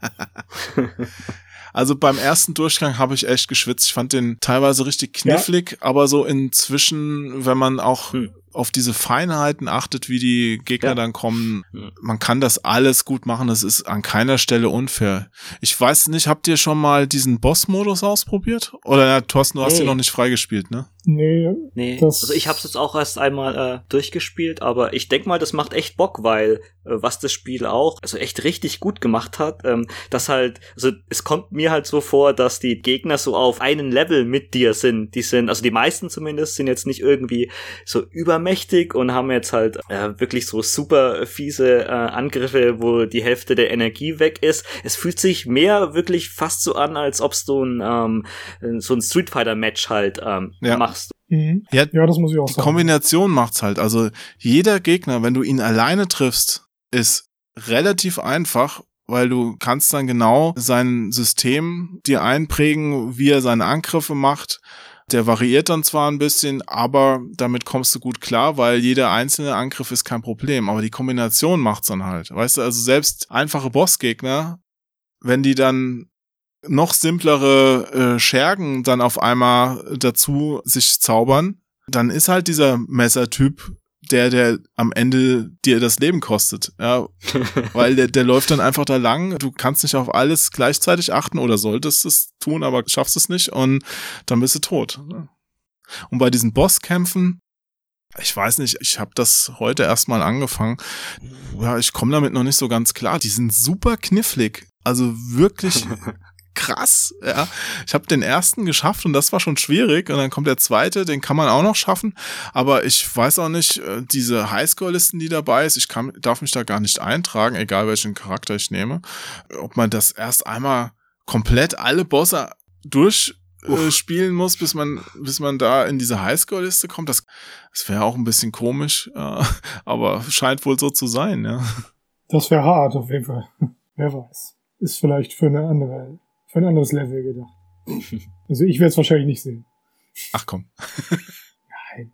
Also beim ersten Durchgang habe ich echt geschwitzt. Ich fand den teilweise richtig knifflig, aber so inzwischen, wenn man auch Hm. auf diese Feinheiten achtet, wie die Gegner Ja. dann kommen, Hm. man kann das alles gut machen. Das ist an keiner Stelle unfair. Ich weiß nicht, habt ihr schon mal diesen Boss-Modus ausprobiert? Oder na, Thorsten, du hast Nee. den noch nicht freigespielt, ne? Nee, Nee, Das- also ich habe es jetzt auch erst einmal äh, durchgespielt, aber ich denk mal, das macht echt Bock, weil äh, was das Spiel auch also echt richtig gut gemacht hat, ähm, dass halt, also es kommt mir halt so vor, dass die Gegner so auf einen Level mit dir sind. Die sind, also die meisten zumindest, sind jetzt nicht irgendwie so übermächtig und haben jetzt halt äh, wirklich so super fiese äh, Angriffe, wo die Hälfte der Energie weg ist. Es fühlt sich mehr wirklich fast so an, als ob du ein, ähm, so ein Street Fighter Match halt ähm, Ja. machst. Mhm. Ja, ja, das muss ich auch Die sagen. Kombination macht's halt. Also jeder Gegner, wenn du ihn alleine triffst, ist relativ einfach, weil du kannst dann genau sein System dir einprägen, wie er seine Angriffe macht. Der variiert dann zwar ein bisschen, aber damit kommst du gut klar, weil jeder einzelne Angriff ist kein Problem. Aber die Kombination macht's dann halt. Weißt du, also selbst einfache Bossgegner, wenn die dann noch simplere äh, Schergen dann auf einmal dazu sich zaubern, dann ist halt dieser Messertyp der, der am Ende dir das Leben kostet. Ja, weil der, der läuft dann einfach da lang. Du kannst nicht auf alles gleichzeitig achten oder solltest es tun, aber schaffst es nicht und dann bist du tot. ne? Und bei diesen Bosskämpfen, ich weiß nicht, ich habe das heute erstmal angefangen. Ja, ich komme damit noch nicht so ganz klar. Die sind super knifflig. Also wirklich krass. Ja, ich habe den ersten geschafft und das war schon schwierig. Und dann kommt der zweite, den kann man auch noch schaffen. Aber ich weiß auch nicht, äh, diese Highscore-Listen, die dabei ist, ich kann, darf mich da gar nicht eintragen, egal welchen Charakter ich nehme. Ob man das erst einmal komplett alle Bosse durch äh, spielen muss, bis man, bis man da in diese Highscore-Liste kommt. Das, das wäre auch ein bisschen komisch, äh, aber scheint wohl so zu sein, ja. Das wäre hart, auf jeden Fall. Wer weiß. Ist vielleicht für eine andere, für ein anderes Level gedacht. Also ich werde es wahrscheinlich nicht sehen. Ach komm.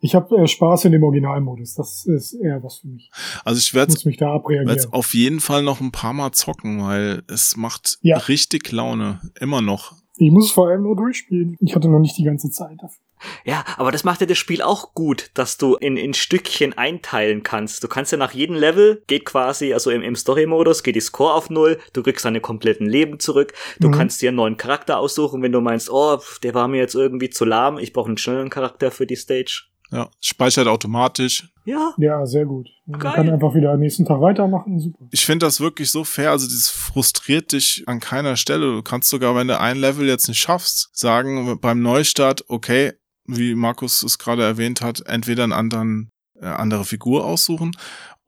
Ich habe äh, Spaß in dem Originalmodus. Das ist eher was für mich. Also ich werde mich da werde abreagieren. es auf jeden Fall noch ein paar Mal zocken, weil es macht Ja. richtig Laune. Immer noch. Ich muss es vor allem nur durchspielen. Ich hatte noch nicht die ganze Zeit dafür. Ja, aber das macht ja das Spiel auch gut, dass du in, in Stückchen einteilen kannst. Du kannst ja nach jedem Level, geht quasi, also im, im Story-Modus, geht die Score auf Null, du kriegst deine kompletten Leben zurück, du Mhm. kannst dir einen neuen Charakter aussuchen, wenn du meinst, oh, der war mir jetzt irgendwie zu lahm, ich brauche einen schnelleren Charakter für die Stage. Ja, speichert automatisch. Ja, Ja, sehr gut. Man Geil. kann einfach wieder am nächsten Tag weitermachen. Super. Ich finde das wirklich so fair. Also dieses frustriert dich an keiner Stelle. Du kannst sogar, wenn du ein Level jetzt nicht schaffst, sagen beim Neustart, okay, wie Markus es gerade erwähnt hat, entweder einen anderen, äh, andere Figur aussuchen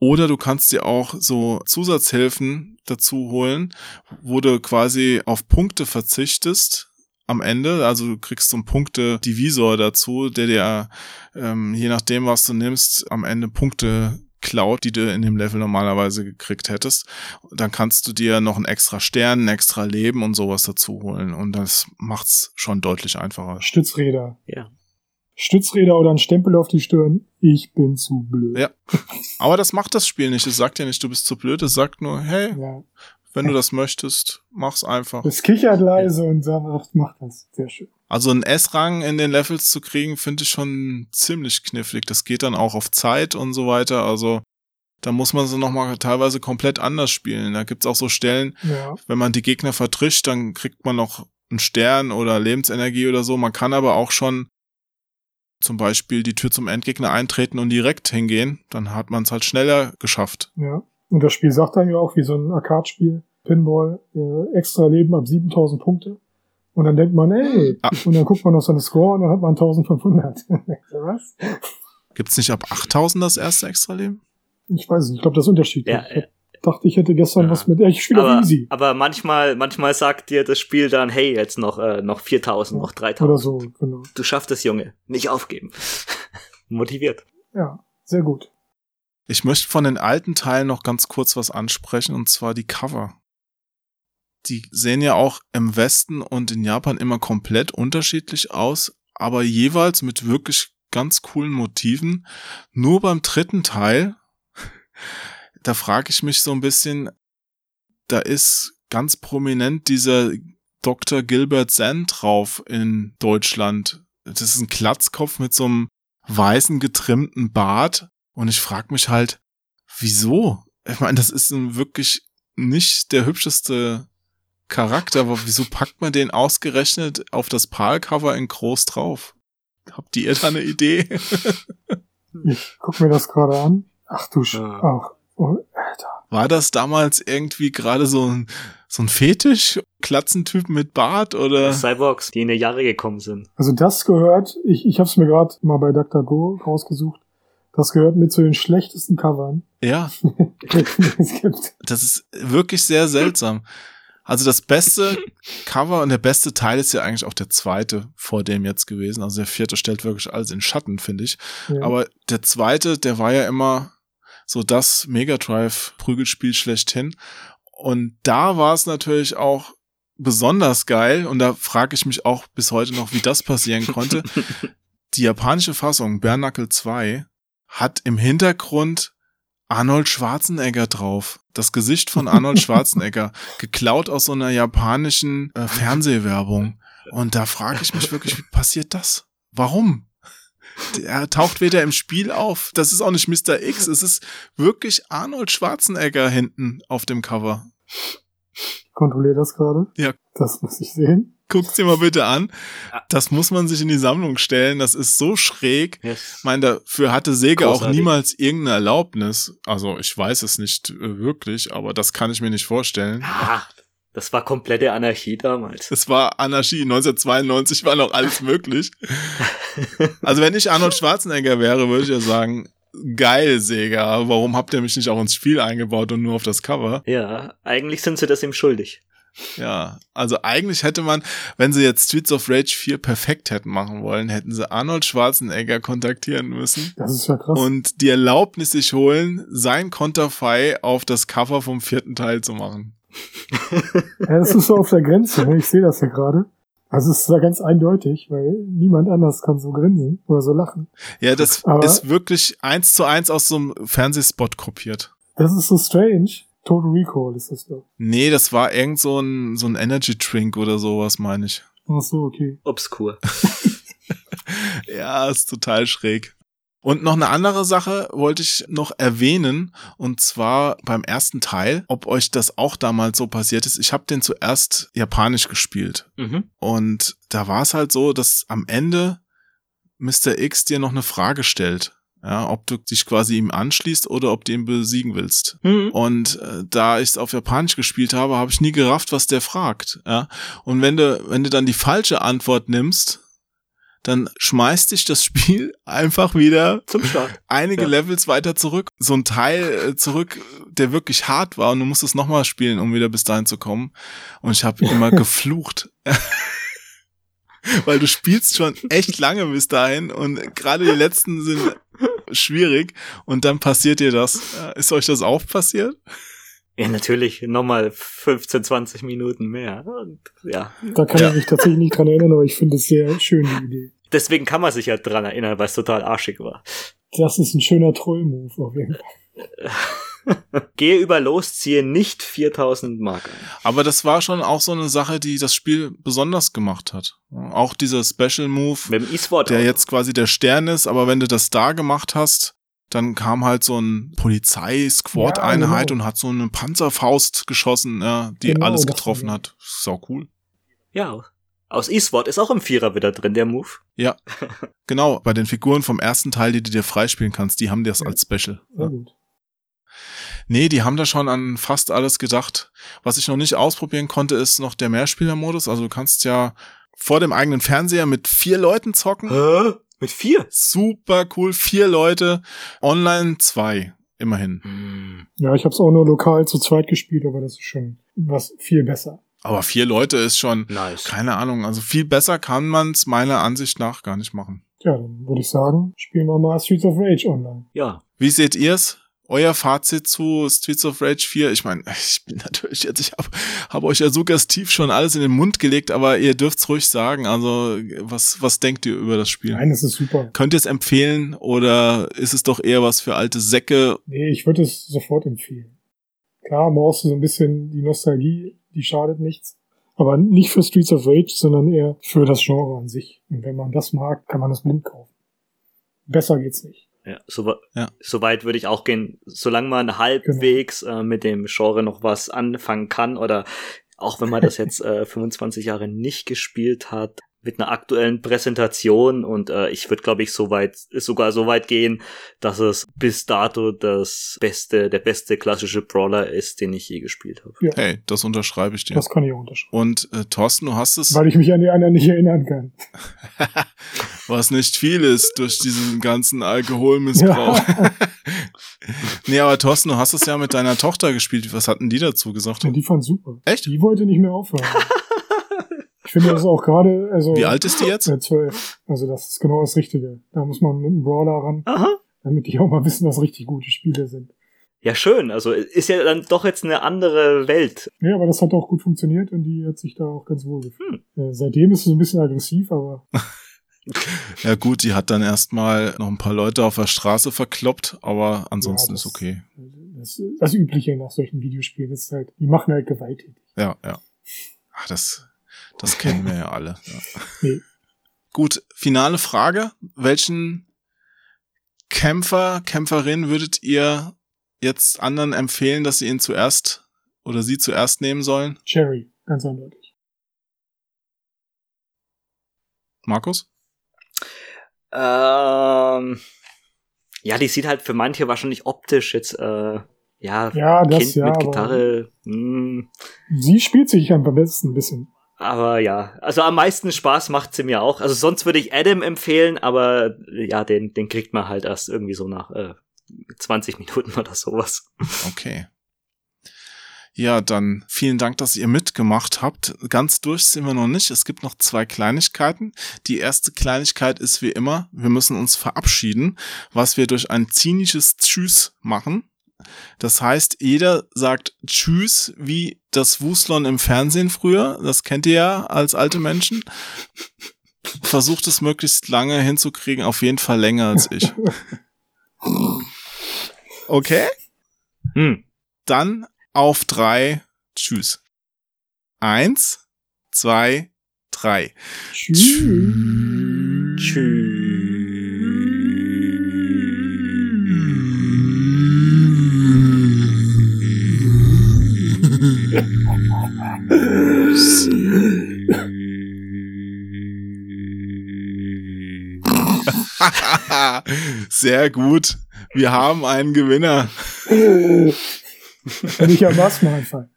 oder du kannst dir auch so Zusatzhilfen dazu holen, wo du quasi auf Punkte verzichtest am Ende. Also du kriegst so einen Punkte-Divisor dazu, der dir, ähm, je nachdem, was du nimmst, am Ende Punkte klaut, die du in dem Level normalerweise gekriegt hättest. Dann kannst du dir noch einen extra Stern, ein extra Leben und sowas dazu holen. Und das macht's schon deutlich einfacher. Stützräder. ja. Stützräder oder ein Stempel auf die Stirn. Ich bin zu blöd. Ja. Aber das macht das Spiel nicht. Es sagt ja nicht, du bist zu blöd. Es sagt nur, hey, Ja. wenn du das möchtest, mach's einfach. Es kichert leise und sagt, mach das. Sehr schön. Also einen S-Rang in den Levels zu kriegen, finde ich schon ziemlich knifflig. Das geht dann auch auf Zeit und so weiter. Also da muss man sie nochmal teilweise komplett anders spielen. Da gibt's auch so Stellen, Ja. wenn man die Gegner vertrischt, dann kriegt man noch einen Stern oder Lebensenergie oder so. Man kann aber auch schon zum Beispiel die Tür zum Endgegner eintreten und direkt hingehen. Dann hat man es halt schneller geschafft. Ja. Und das Spiel sagt dann ja auch, wie so ein Arcade-Spiel, Pinball, äh, extra Leben ab 7000 Punkte. Und dann denkt man, ey, Ah. und dann guckt man auf seine Score und dann hat man 1500. Was? Gibt's nicht ab 8000 das erste Extra-Leben? Ich weiß es nicht, ich glaube, das ist unterschiedlich. Ja, hab- dachte, ich hätte gestern Ja. was mit, ich spiele Aber, easy. aber manchmal, manchmal sagt dir das Spiel dann, hey, jetzt noch, äh, noch 4000, noch 3000. Oder so, genau. Du schaffst es, Junge. Nicht aufgeben. Motiviert. Ja, sehr gut. Ich möchte von den alten Teilen noch ganz kurz was ansprechen, und zwar die Cover. Die sehen ja auch im Westen und in Japan immer komplett unterschiedlich aus, aber jeweils mit wirklich ganz coolen Motiven. Nur beim dritten Teil, da frage ich mich so ein bisschen, da ist ganz prominent dieser Dr. Gilbert Zen drauf in Deutschland. Das ist ein Glatzkopf mit so einem weißen getrimmten Bart und ich frage mich halt, wieso? Ich meine, das ist ein wirklich nicht der hübscheste Charakter, aber wieso packt man den ausgerechnet auf das PAL-Cover in groß drauf? Habt ihr da eine Idee? Ich guck mir das gerade an. Ach du Sch Ja. Ach, oh, Alter. War das damals irgendwie gerade so ein, so ein Fetisch? Klatzentyp mit Bart oder? Cyborgs, die in die Jahre gekommen sind. Also das gehört, ich, ich habe es mir gerade mal bei DuckDuckGo rausgesucht. Das gehört mit zu den schlechtesten Covern, Ja, es gibt. das ist wirklich sehr seltsam. Also das beste Cover und der beste Teil ist ja eigentlich auch der zweite vor dem jetzt gewesen. Also der vierte stellt wirklich alles in Schatten, finde ich. Ja. Aber der zweite, der war ja immer so das Mega Drive Prügelspiel schlechthin. Und da war es natürlich auch besonders geil. Und da frage ich mich auch bis heute noch, wie das passieren konnte. Die japanische Fassung, Bare Knuckle 2, hat im Hintergrund Arnold Schwarzenegger drauf. Das Gesicht von Arnold Schwarzenegger, geklaut aus so einer japanischen äh, Fernsehwerbung. Und da frage ich mich wirklich, wie passiert das? Warum? Er taucht weder im Spiel auf. Das ist auch nicht Mr. X. Es ist wirklich Arnold Schwarzenegger hinten auf dem Cover. Ich kontrolliere das gerade. Ja. Das muss ich sehen. Guck's dir mal bitte an. Das muss man sich in die Sammlung stellen. Das ist so schräg. Yes. Ich meine, dafür hatte Sega auch Großartig. niemals irgendeine Erlaubnis. Also ich weiß es nicht äh, wirklich, aber das kann ich mir nicht vorstellen. Ah, das war komplette Anarchie damals. Es war Anarchie. 1992 war noch alles möglich. Also wenn ich Arnold Schwarzenegger wäre, würde ich ja sagen, geil, Sega. Warum habt ihr mich nicht auch ins Spiel eingebaut und nur auf das Cover? Ja, eigentlich sind sie das ihm schuldig. Ja, also eigentlich hätte man, wenn sie jetzt Streets of Rage 4 perfekt hätten machen wollen, hätten sie Arnold Schwarzenegger kontaktieren müssen Das ist ja krass. und die Erlaubnis sich holen, sein Konterfei auf das Cover vom vierten Teil zu machen. Ja, das ist so auf der Grenze, ne? ich sehe das ja gerade. Also es ist ja ganz eindeutig, weil niemand anders kann so grinsen oder so lachen. Ja, das Aber- ist wirklich eins zu eins aus so einem Fernsehspot kopiert. Das ist so strange. Total Recall ist das doch. Nee, das war irgend so ein, so ein Energy Drink oder sowas, meine ich. Ach so, okay. Obskur. Ja, ist total schräg. Und noch eine andere Sache wollte ich noch erwähnen, und zwar beim ersten Teil, ob euch das auch damals so passiert ist. Ich habe den zuerst japanisch gespielt. Mhm. Und da war es halt so, dass am Ende Mr. X dir noch eine Frage stellt. Ja, ob du dich quasi ihm anschließt oder ob du ihn besiegen willst. Mhm. Und äh, da ich es auf Japanisch gespielt habe, habe ich nie gerafft, was der fragt. Ja? Und wenn du, wenn du dann die falsche Antwort nimmst, dann schmeißt dich das Spiel einfach wieder Zum Start. einige Ja. Levels weiter zurück. So ein Teil äh, zurück, der wirklich hart war und du musst es nochmal spielen, um wieder bis dahin zu kommen. Und ich habe immer geflucht. Weil du spielst schon echt lange bis dahin und gerade die letzten sind schwierig und dann passiert dir das. Äh, Ist euch das auch passiert? Ja, natürlich. Nochmal 15, 20 Minuten mehr. Und ja. Da kann Ja. ich mich tatsächlich nicht dran erinnern, aber ich finde es sehr schön, die Idee. Deswegen kann man sich ja dran erinnern, weil es total arschig war. Das ist ein schöner Troll-Move auf jeden Fall. Gehe über los, ziehe nicht 4000 Mark ein. Aber das war schon auch so eine Sache, die das Spiel besonders gemacht hat. Auch dieser Special Move, Mit dem E-Sport. der auch. jetzt quasi der Stern ist, aber wenn du das da gemacht hast, dann kam halt so ein Polizei-Squad-Einheit Ja, genau. und hat so eine Panzerfaust geschossen, ja, die Genau, alles getroffen hat. Sau cool. Ja. Aus E-Sport ist auch im Vierer wieder drin, der Move. Genau, bei den Figuren vom ersten Teil, die du dir freispielen kannst, die haben das Ja. als Special. Gut. Nee, die haben da schon an fast alles gedacht. Was ich noch nicht ausprobieren konnte, ist noch der Mehrspielermodus. Also du kannst ja vor dem eigenen Fernseher mit vier Leuten zocken. Hä? Mit vier? Super cool, vier Leute. Online zwei, immerhin. Ja, ich habe es auch nur lokal zu zweit gespielt, aber das ist schon was viel besser. Aber vier Leute ist schon, Nice. keine Ahnung, also viel besser kann man es meiner Ansicht nach gar nicht machen. Ja, dann würde ich sagen, spielen wir mal Streets of Rage online. Ja. Wie seht ihr's? Euer Fazit zu Streets of Rage 4? Ich meine, ich bin natürlich jetzt, ich habe hab euch ja suggestiv schon alles in den Mund gelegt, aber ihr dürft's ruhig sagen. Also, was, was denkt ihr über das Spiel? Nein, es ist super. Könnt ihr es empfehlen oder ist es doch eher was für alte Säcke? Nee, ich würde es sofort empfehlen. Klar, brauchst du so ein bisschen die Nostalgie, die schadet nichts. Aber nicht für Streets of Rage, sondern eher für das Genre an sich. Und wenn man das mag, kann man das blind kaufen. Besser geht's nicht. Ja, so, Ja. so weit würde ich auch gehen, solange man halbwegs äh, mit dem Genre noch was anfangen kann oder auch wenn man das jetzt äh, 25 Jahre nicht gespielt hat, mit einer aktuellen Präsentation und äh, ich würde glaube ich so weit sogar so weit gehen, dass es bis dato das beste der beste klassische Brawler ist, den ich je gespielt habe. Hey, das unterschreibe ich dir. Das kann ich auch unterschreiben. Und äh, Thorsten, du hast es, Weil ich mich an die anderen nicht erinnern kann. was nicht viel ist durch diesen ganzen Alkoholmissbrauch. nee, aber Thorsten, du hast es ja mit deiner Tochter gespielt. Was hatten die dazu gesagt? Ja, die fand super. Echt? Die wollte nicht mehr aufhören. ich finde das auch gerade, also. Wie alt ist die jetzt? Ja, zwölf. Also das ist genau das Richtige. Da muss man mit einem Brawler ran, Aha. damit die auch mal wissen, was richtig gute Spiele sind. Ja, schön. Also ist ja dann doch jetzt eine andere Welt. Ja, aber das hat auch gut funktioniert und die hat sich da auch ganz wohl gefühlt. Äh, seitdem ist sie so ein bisschen aggressiv, aber Ja gut, die hat dann erstmal noch ein paar Leute auf der Straße verkloppt, aber ansonsten Ja, ist das- okay. das, das Übliche nach solchen Videospielen ist halt, die machen halt gewalttätig. Ja, ja. Ach, das, das kennen wir ja alle. Ja. Nee. Gut, finale Frage. Welchen Kämpfer, Kämpferin würdet ihr jetzt anderen empfehlen, dass sie ihn zuerst oder sie zuerst nehmen sollen? Cherry, ganz eindeutig. Markus? Ähm, ja, die sieht halt für manche wahrscheinlich optisch jetzt, äh, ja, Ja, das Kind ja, mit Gitarre. Hm, Sie spielt sich am besten ein bisschen. Aber ja, also am meisten Spaß macht sie mir auch. Also sonst würde ich Adam empfehlen, aber ja, den, den kriegt man halt erst irgendwie so nach äh, 20 Minuten oder sowas. Okay. Ja, dann vielen Dank, dass ihr mitgemacht habt. Ganz durch sind wir noch nicht. Es gibt noch zwei Kleinigkeiten. Die erste Kleinigkeit ist wie immer, wir müssen uns verabschieden, was wir durch ein zynisches Tschüss machen. Das heißt, jeder sagt Tschüss wie das Wuslon im Fernsehen früher. Das kennt ihr ja als alte Menschen. Versucht es möglichst lange hinzukriegen, auf jeden Fall länger als ich. Okay? Hm. Dann auf drei. Tschüss. Eins, zwei, drei. Tschüss. Sehr gut. Wir haben einen Gewinner. Wenn ich am Bass mal einfallen.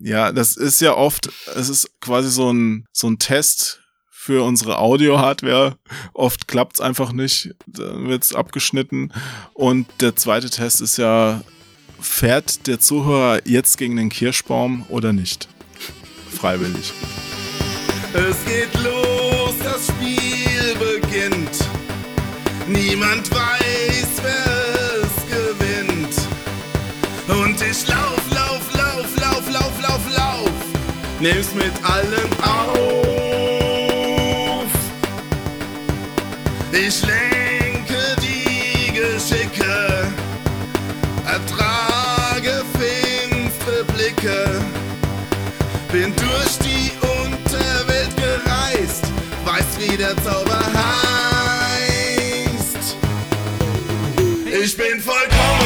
Ja, das ist ja oft, es ist quasi so ein, so ein Test für unsere Audio-Hardware. Oft klappt's einfach nicht, dann wird's abgeschnitten. Und der zweite Test ist ja, fährt der Zuhörer jetzt gegen den Kirschbaum oder nicht? Freiwillig. Es geht los, das Spiel beginnt. Niemand weiß, wer es gewinnt. Und ich lauf, lauf, lauf, lauf, lauf, lauf, lauf. Nimm's mit allen auf. Der Zauber heißt. Ich bin vollkommen,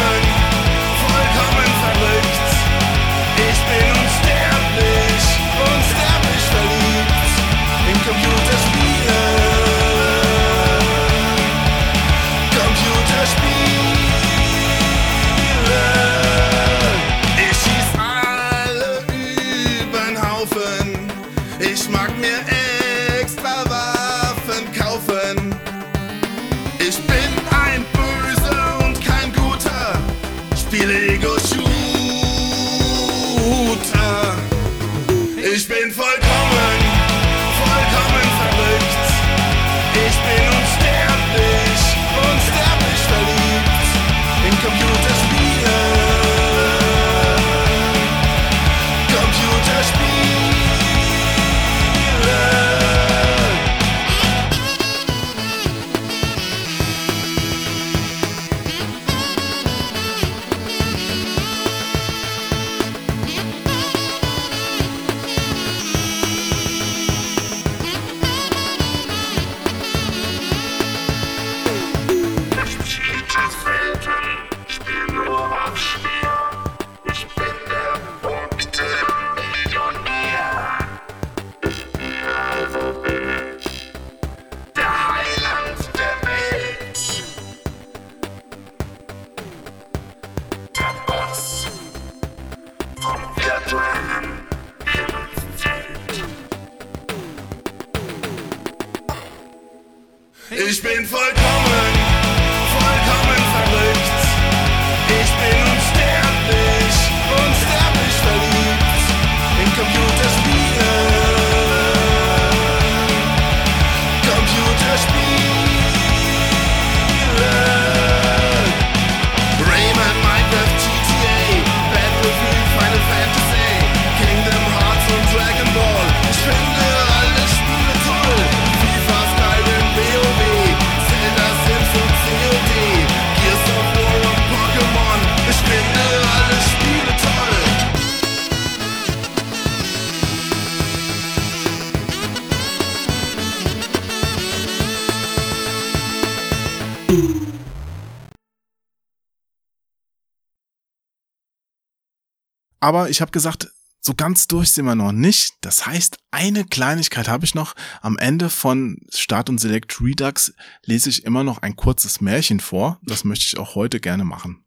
Aber ich habe gesagt, so ganz durch sind wir noch nicht. Das heißt, eine Kleinigkeit habe ich noch. Am Ende von Start und Select Redux lese ich immer noch ein kurzes Märchen vor. Das möchte ich auch heute gerne machen.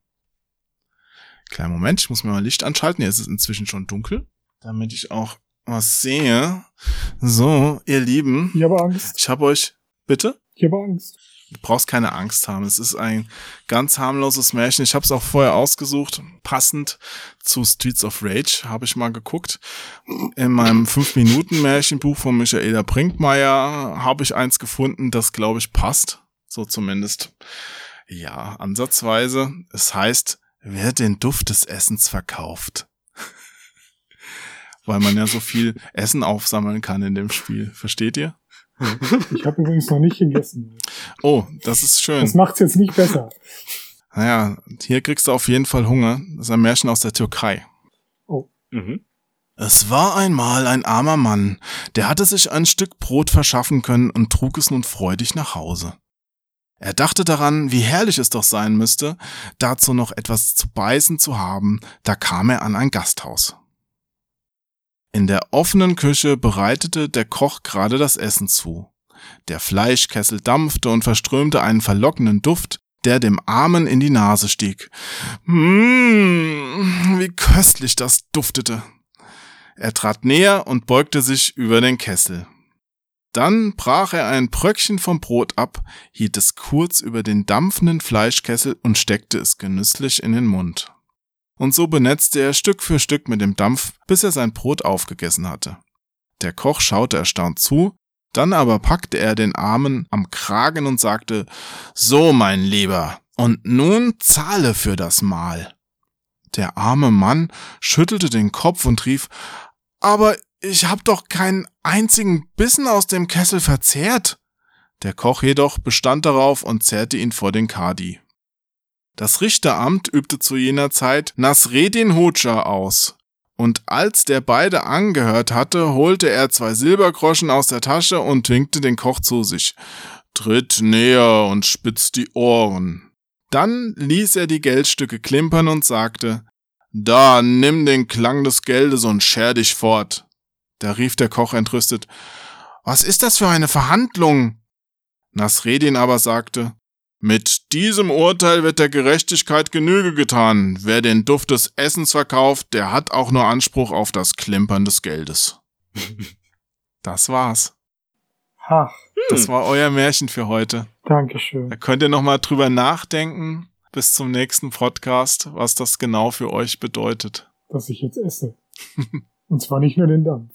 Kleinen Moment, ich muss mir mal Licht anschalten. Hier ist es inzwischen schon dunkel, damit ich auch was sehe. So, ihr Lieben, Ich habe Angst. ich habe euch, bitte? Ich habe Angst. Du brauchst keine Angst haben. Es ist ein ganz harmloses Märchen. Ich habe es auch vorher ausgesucht. Passend zu Streets of Rage habe ich mal geguckt. In meinem 5-Minuten-Märchenbuch von Michaela Brinkmeier habe ich eins gefunden, das, glaube ich, passt. So zumindest. Ja, ansatzweise. Es heißt, wer den Duft des Essens verkauft. Weil man ja so viel Essen aufsammeln kann in dem Spiel. Versteht ihr? Ich habe übrigens noch nicht gegessen. Oh, das ist schön. Das macht's jetzt nicht besser. Naja, hier kriegst du auf jeden Fall Hunger. Das ist ein Märchen aus der Türkei. Mhm. Es war einmal ein armer Mann, der hatte sich ein Stück Brot verschaffen können und trug es nun freudig nach Hause. Er dachte daran, wie herrlich es doch sein müsste, dazu noch etwas zu beißen zu haben, da kam er an ein Gasthaus. In der offenen Küche bereitete der Koch gerade das Essen zu. Der Fleischkessel dampfte und verströmte einen verlockenden Duft, der dem Armen in die Nase stieg. Mmh, wie köstlich das duftete. Er trat näher und beugte sich über den Kessel. Dann brach er ein Bröckchen vom Brot ab, hielt es kurz über den dampfenden Fleischkessel und steckte es genüsslich in den Mund. Und so benetzte er Stück für Stück mit dem Dampf, bis er sein Brot aufgegessen hatte. Der Koch schaute erstaunt zu, dann aber packte er den Armen am Kragen und sagte, So, mein Lieber, und nun zahle für das Mahl. Der arme Mann schüttelte den Kopf und rief, Aber ich hab doch keinen einzigen Bissen aus dem Kessel verzehrt. Der Koch jedoch bestand darauf und zerrte ihn vor den Kadi. Das Richteramt übte zu jener Zeit Nasreddin Hoxha aus. Und als der beide angehört hatte, holte er zwei Silbergroschen aus der Tasche und winkte den Koch zu sich. Tritt näher und spitzt die Ohren. Dann ließ er die Geldstücke klimpern und sagte, Da, nimm den Klang des Geldes und scher dich fort. Da rief der Koch entrüstet, Was ist das für eine Verhandlung? Nasreddin aber sagte, mit diesem Urteil wird der Gerechtigkeit Genüge getan. Wer den Duft des Essens verkauft, der hat auch nur Anspruch auf das Klimpern des Geldes. Das war's. Ha, Das war euer Märchen für heute. Dankeschön. Da könnt ihr nochmal drüber nachdenken bis zum nächsten Podcast, was das genau für euch bedeutet. Dass ich jetzt esse. Und zwar nicht nur den Dampf.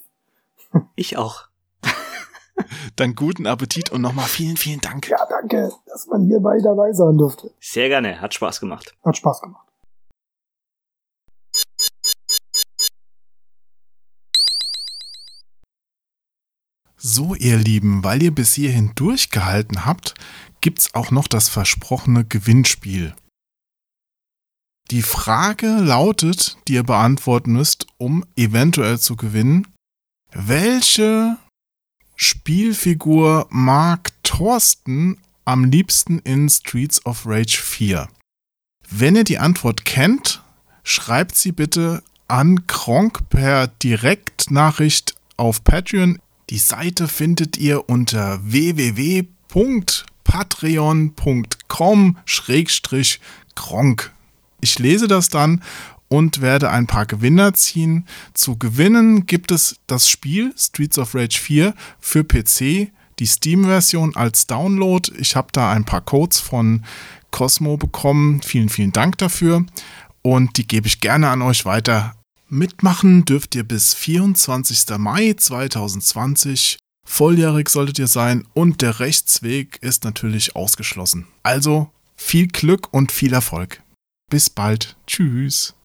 Ich auch. Dann guten Appetit und nochmal vielen, vielen Dank. Ja, danke, dass man hierbei dabei sein durfte. Sehr gerne, hat Spaß gemacht. Hat Spaß gemacht. So, ihr Lieben, weil ihr bis hierhin durchgehalten habt, gibt's auch noch das versprochene Gewinnspiel. Die Frage lautet, die ihr beantworten müsst, um eventuell zu gewinnen, welche Spielfigur mag Thorsten am liebsten in Streets of Rage 4? Wenn ihr die Antwort kennt, schreibt sie bitte an Kronk per Direktnachricht auf Patreon. Die Seite findet ihr unter www.patreon.com-kronk. Ich lese das dann und werde ein paar Gewinner ziehen. Zu gewinnen gibt es das Spiel Streets of Rage 4 für PC. die Steam-Version als Download. Ich habe da ein paar Codes von Cosmo bekommen. Vielen, vielen Dank dafür. Und die gebe ich gerne an euch weiter. Mitmachen dürft ihr bis 24. Mai 2020. Volljährig solltet ihr sein und der Rechtsweg ist natürlich ausgeschlossen. Also viel Glück und viel Erfolg. Bis bald. Tschüss.